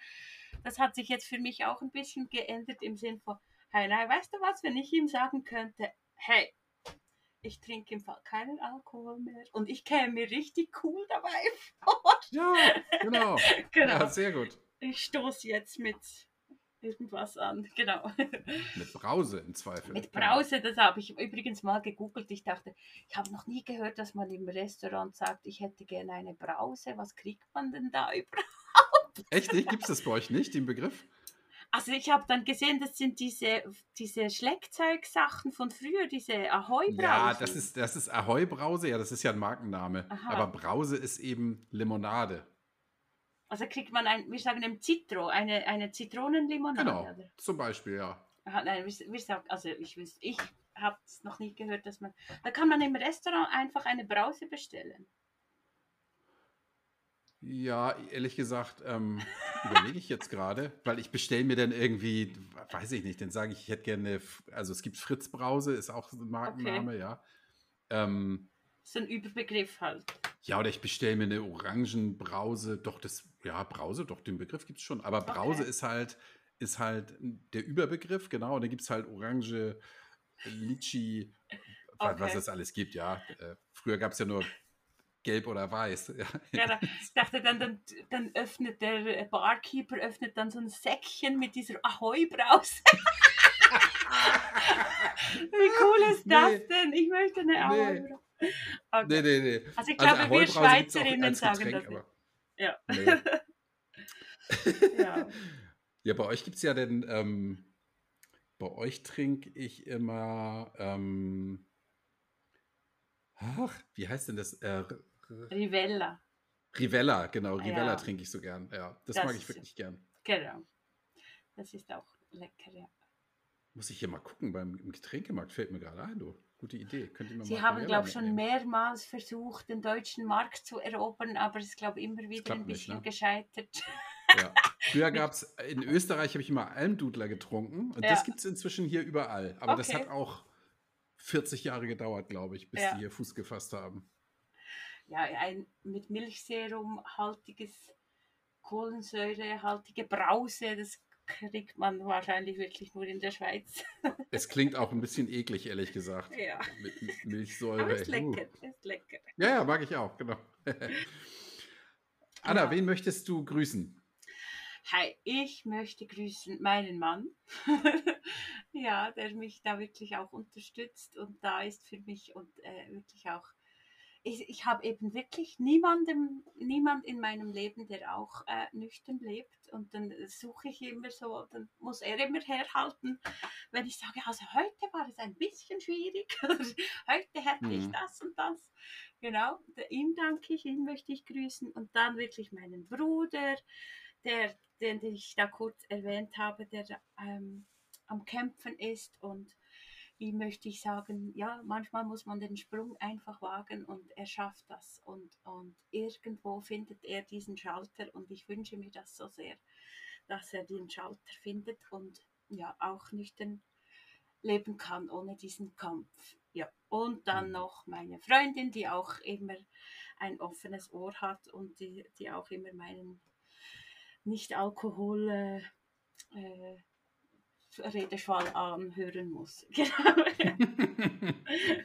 Das hat sich jetzt für mich auch ein bisschen geändert im Sinn von, hey, nein, weißt du was, wenn ich ihm sagen könnte, hey, ich trinke im Fall keinen Alkohol mehr und ich käme mir richtig cool dabei vor. Ja, genau. genau. Ja, sehr gut. Ich stoße jetzt mit irgendwas an, genau. Mit Brause im Zweifel. Mit Brause, das habe ich übrigens mal gegoogelt. Ich dachte, ich habe noch nie gehört, dass man im Restaurant sagt, ich hätte gerne eine Brause. Was kriegt man denn da überhaupt? Echt nicht? Gibt es das bei euch nicht, den Begriff? Also ich habe dann gesehen, das sind diese, diese Schleckzeugsachen von früher, diese Ahoi-Brause. Ja, das ist, das ist Ahoi-Brause, ja, das ist ja ein Markenname. Aha. Aber Brause ist eben Limonade. Also kriegt man ein, wir sagen im Zitro, eine, eine Zitronenlimonade. Genau, oder? zum Beispiel, ja. Aha, nein, wir, wir sagen, also ich, ich habe es noch nie gehört, dass man, da kann man im Restaurant einfach eine Brause bestellen. Ja, ehrlich gesagt, ähm, überlege ich jetzt gerade, weil ich bestelle mir dann irgendwie, weiß ich nicht, dann sage ich, ich hätte gerne, also es gibt Fritz Brause, ist auch ein Markenname, okay. ja. Ähm, ist ein Überbegriff halt. Ja, oder ich bestelle mir eine Orangenbrause, doch das, ja, Brause, doch, den Begriff gibt es schon, aber Brause okay. ist halt, ist halt der Überbegriff, genau, und dann gibt es halt Orange, Litchi, okay. was es alles gibt, ja. Äh, früher gab es ja nur gelb oder weiß. Ja, ja da, ich dachte dann, dann, dann öffnet der Barkeeper öffnet dann so ein Säckchen mit dieser Ahoi-Brause. Wie cool ist das nee. denn? Ich möchte eine Ahoi-Brause. Okay. Nee, nee, nee. Also ich also glaube, wir Schweizerinnen sagen Getränk, das nicht. Ja. Nee. ja. ja. bei euch gibt es ja denn, ähm, bei euch trinke ich immer, ähm, ach, wie heißt denn das? Äh, Rivella. Rivella, genau. Rivella ja. trinke ich so gern. Ja, das, das mag ich wirklich gern. Genau. Das ist auch lecker, ja. Muss ich hier mal gucken, beim im Getränkemarkt fällt mir gerade ein, du. Gute Idee. Könnt ihr Sie haben, glaube ich, schon mehrmals versucht, den deutschen Markt zu erobern, aber es ist, glaube ich, immer wieder ein bisschen nicht, ne? gescheitert. Ja. Früher gab es, in Österreich habe ich immer Almdudler getrunken und ja. das gibt es inzwischen hier überall. Aber okay. das hat auch 40 Jahre gedauert, glaube ich, bis ja. die hier Fuß gefasst haben. Ja, ein mit Milchserum haltiges, Kohlensäurehaltige Brause, das kriegt man wahrscheinlich wirklich nur in der Schweiz. Es klingt auch ein bisschen eklig, ehrlich gesagt. Ja. Mit Milchsäure. Aber ist lecker, uh. ist lecker. Ja, ja, mag ich auch, genau. Anna, ja. wen möchtest du grüßen? Hi, ich möchte grüßen meinen Mann, ja, der mich da wirklich auch unterstützt und da ist für mich und äh, wirklich auch ich, ich habe eben wirklich niemanden, niemand in meinem Leben, der auch äh, nüchtern lebt. Und dann suche ich immer so, dann muss er immer herhalten, wenn ich sage, also heute war es ein bisschen schwierig, heute hätte mhm. ich das und das. Genau, ihm danke ich, ihn möchte ich grüßen. Und dann wirklich meinen Bruder, der, den ich da kurz erwähnt habe, der ähm, am Kämpfen ist und wie möchte ich sagen, ja, manchmal muss man den Sprung einfach wagen und er schafft das und, und irgendwo findet er diesen Schalter und ich wünsche mir das so sehr, dass er den Schalter findet und ja, auch nüchtern leben kann ohne diesen Kampf. Ja, und dann mhm. noch meine Freundin, die auch immer ein offenes Ohr hat und die, die auch immer meinen Nicht-Alkohol äh, äh Redeschwall anhören muss. Genau.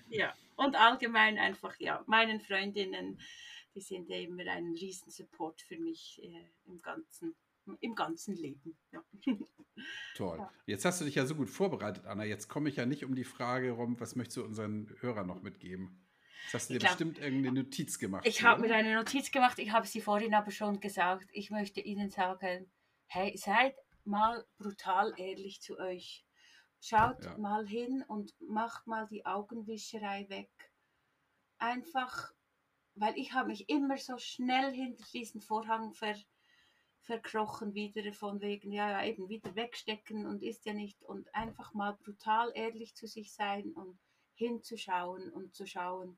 ja, und allgemein einfach, ja, meinen Freundinnen, die sind ja immer ein Riesensupport für mich äh, im ganzen im ganzen Leben. Ja. Toll. Ja. Jetzt hast du dich ja so gut vorbereitet, Anna. Jetzt komme ich ja nicht um die Frage rum, was möchtest du unseren Hörern noch mitgeben? Jetzt hast du dir glaub, bestimmt irgendeine Notiz gemacht. Ich habe mir eine Notiz gemacht, ich habe sie vorhin aber schon gesagt. Ich möchte Ihnen sagen, hey, seid mal brutal ehrlich zu euch. Schaut ja. mal hin und macht mal die Augenwischerei weg. Einfach, weil ich habe mich immer so schnell hinter diesen Vorhang ver, verkrochen, wieder von wegen, ja, ja, eben wieder wegstecken und ist ja nicht. Und einfach mal brutal ehrlich zu sich sein und hinzuschauen und zu schauen,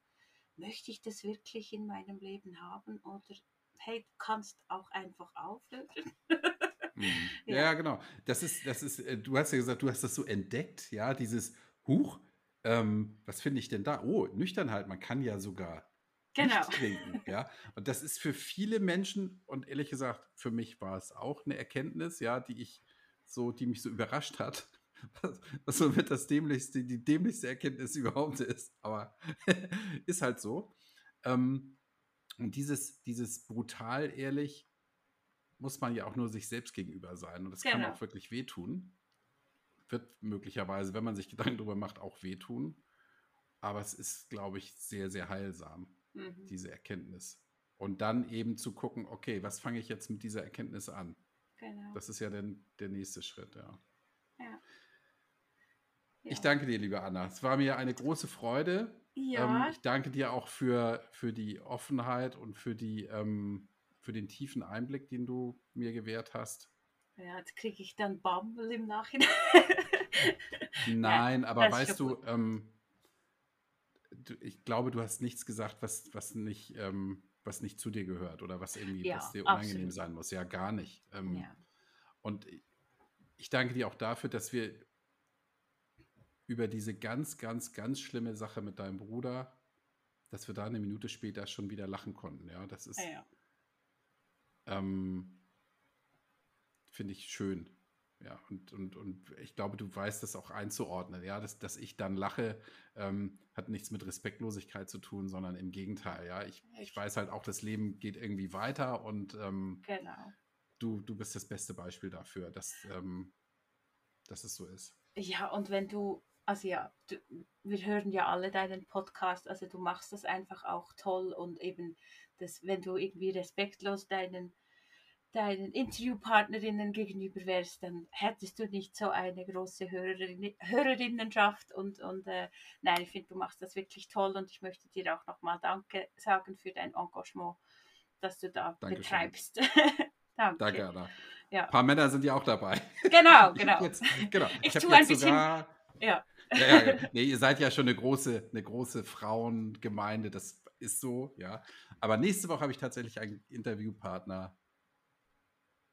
möchte ich das wirklich in meinem Leben haben oder hey, du kannst auch einfach aufhören. Mhm. Ja. ja. genau. Das ist, das ist, äh, du hast ja gesagt, du hast das so entdeckt, ja, dieses Huch, ähm, was finde ich denn da? Oh, nüchtern halt, man kann ja sogar genau. trinken, ja. Und das ist für viele Menschen, und ehrlich gesagt, für mich war es auch eine Erkenntnis, ja, die ich so, die mich so überrascht hat. Was, was so mit das dämlichste, die dämlichste Erkenntnis überhaupt ist. Aber ist halt so. Ähm, und dieses, dieses brutal ehrlich, muss man ja auch nur sich selbst gegenüber sein. Und das genau. kann auch wirklich wehtun. Wird möglicherweise, wenn man sich Gedanken darüber macht, auch wehtun. Aber es ist, glaube ich, sehr, sehr heilsam, mhm. diese Erkenntnis. Und dann eben zu gucken, okay, was fange ich jetzt mit dieser Erkenntnis an? Genau. Das ist ja dann der nächste Schritt, ja. ja. Ich danke dir, liebe Anna. Es war mir eine große Freude. Ja. Ähm, ich danke dir auch für, für die Offenheit und für die ähm, für den tiefen Einblick, den du mir gewährt hast. Ja, jetzt kriege ich dann Bammel im Nachhinein. Nein, ja, aber weißt du, ähm, du, ich glaube, du hast nichts gesagt, was, was, nicht, ähm, was nicht zu dir gehört oder was irgendwie ja, was dir unangenehm absolut. sein muss. Ja, gar nicht. Ähm, ja. Und ich danke dir auch dafür, dass wir über diese ganz, ganz, ganz schlimme Sache mit deinem Bruder, dass wir da eine Minute später schon wieder lachen konnten. Ja, das ist. Ja, ähm, Finde ich schön. Ja, und, und, und ich glaube, du weißt das auch einzuordnen. Ja, dass, dass ich dann lache, ähm, hat nichts mit Respektlosigkeit zu tun, sondern im Gegenteil. Ja, ich, ich weiß halt auch, das Leben geht irgendwie weiter und ähm, genau. du, du bist das beste Beispiel dafür, dass, ähm, dass es so ist. Ja, und wenn du, also ja, du, wir hören ja alle deinen Podcast, also du machst das einfach auch toll und eben dass wenn du irgendwie respektlos deinen, deinen Interviewpartnerinnen gegenüber wärst, dann hättest du nicht so eine große Hörerin, Hörerinnenschaft und, und äh, nein, ich finde, du machst das wirklich toll und ich möchte dir auch nochmal Danke sagen für dein Engagement, das du da Dankeschön. betreibst. Danke. Danke, Anna. Ja. Ein paar Männer sind ja auch dabei. Genau, genau. Jetzt, genau. Ich, ich tue ein bisschen. Sogar, ja. Ja, ja, nee, ihr seid ja schon eine große, eine große Frauengemeinde, das ist so, ja. Aber nächste Woche habe ich tatsächlich einen Interviewpartner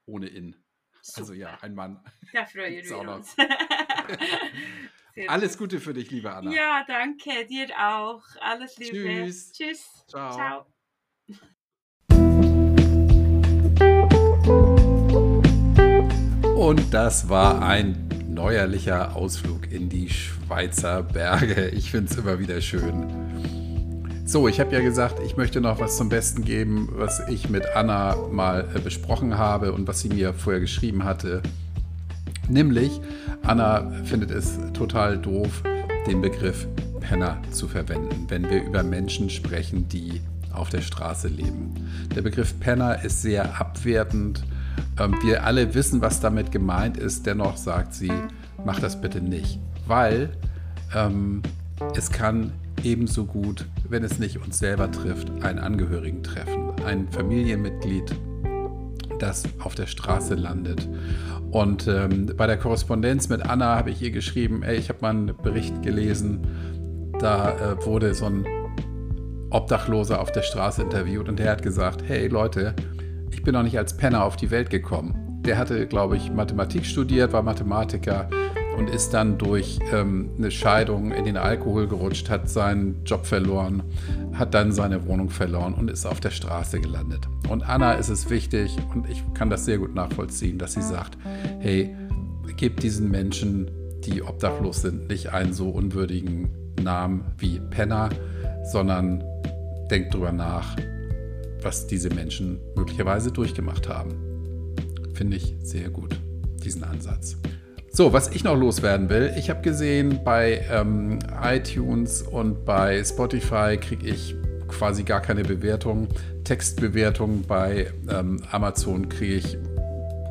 ohne In. Super. Also ja, ein Mann. Da freuen wir uns. Alles Gute für dich, liebe Anna. Ja, danke. Dir auch. Alles Liebe. Tschüss. Tschüss. Ciao. Ciao. Und das war ein neuerlicher Ausflug in die Schweizer Berge. Ich finde es immer wieder schön. So, ich habe ja gesagt, ich möchte noch was zum Besten geben, was ich mit Anna mal äh, besprochen habe und was sie mir vorher geschrieben hatte. Nämlich, Anna findet es total doof, den Begriff Penner zu verwenden, wenn wir über Menschen sprechen, die auf der Straße leben. Der Begriff Penner ist sehr abwertend. Ähm, wir alle wissen, was damit gemeint ist. Dennoch sagt sie, mach das bitte nicht, weil ähm, es kann ebenso gut, wenn es nicht uns selber trifft, einen Angehörigen treffen, ein Familienmitglied, das auf der Straße landet. Und ähm, bei der Korrespondenz mit Anna habe ich ihr geschrieben, ey, ich habe mal einen Bericht gelesen, da äh, wurde so ein Obdachloser auf der Straße interviewt und der hat gesagt, hey Leute, ich bin noch nicht als Penner auf die Welt gekommen. Der hatte, glaube ich, Mathematik studiert, war Mathematiker und ist dann durch ähm, eine Scheidung in den Alkohol gerutscht, hat seinen Job verloren, hat dann seine Wohnung verloren und ist auf der Straße gelandet. Und Anna ist es wichtig und ich kann das sehr gut nachvollziehen, dass sie sagt, hey, gebt diesen Menschen, die obdachlos sind, nicht einen so unwürdigen Namen wie Penner, sondern denkt drüber nach, was diese Menschen möglicherweise durchgemacht haben. Finde ich sehr gut, diesen Ansatz. So, was ich noch loswerden will, ich habe gesehen, bei ähm, iTunes und bei Spotify kriege ich quasi gar keine Bewertung. Textbewertung bei ähm, Amazon kriege ich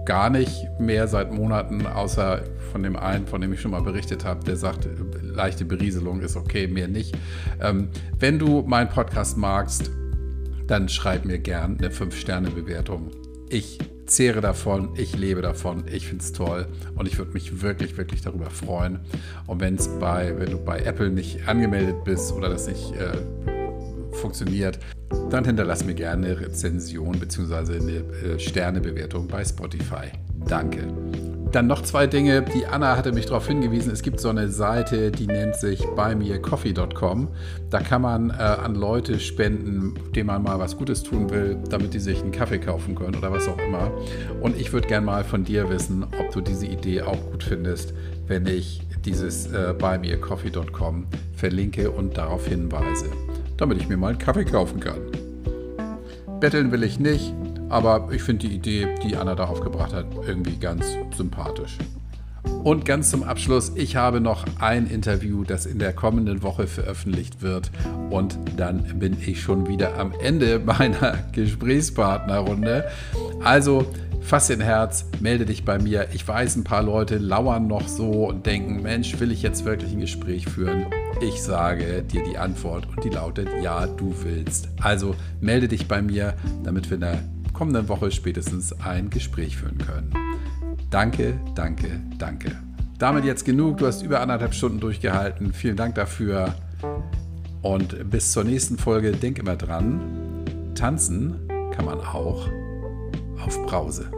gar nicht mehr seit Monaten, außer von dem einen, von dem ich schon mal berichtet habe, der sagt, leichte Berieselung ist okay, mehr nicht. Ähm, wenn du meinen Podcast magst, dann schreib mir gern eine 5-Sterne-Bewertung. Ich zehre davon, ich lebe davon, ich finde es toll und ich würde mich wirklich, wirklich darüber freuen. Und wenn es bei, wenn du bei Apple nicht angemeldet bist oder das nicht äh, funktioniert, dann hinterlass mir gerne eine Rezension bzw. eine äh, Sternebewertung bei Spotify. Danke. Dann noch zwei Dinge. Die Anna hatte mich darauf hingewiesen, es gibt so eine Seite, die nennt sich buymeacoffee.com. Da kann man äh, an Leute spenden, denen man mal was Gutes tun will, damit die sich einen Kaffee kaufen können oder was auch immer. Und ich würde gerne mal von dir wissen, ob du diese Idee auch gut findest, wenn ich dieses äh, buymeacoffee.com verlinke und darauf hinweise, damit ich mir mal einen Kaffee kaufen kann. Betteln will ich nicht. Aber ich finde die Idee, die Anna da aufgebracht hat, irgendwie ganz sympathisch. Und ganz zum Abschluss, ich habe noch ein Interview, das in der kommenden Woche veröffentlicht wird. Und dann bin ich schon wieder am Ende meiner Gesprächspartnerrunde. Also fass den Herz, melde dich bei mir. Ich weiß, ein paar Leute lauern noch so und denken, Mensch, will ich jetzt wirklich ein Gespräch führen? Ich sage dir die Antwort und die lautet, ja, du willst. Also melde dich bei mir, damit wir in der kommenden Woche spätestens ein Gespräch führen können. Danke, danke, danke. Damit jetzt genug. Du hast über anderthalb Stunden durchgehalten. Vielen Dank dafür. Und bis zur nächsten Folge. Denk immer dran, tanzen kann man auch auf Brause.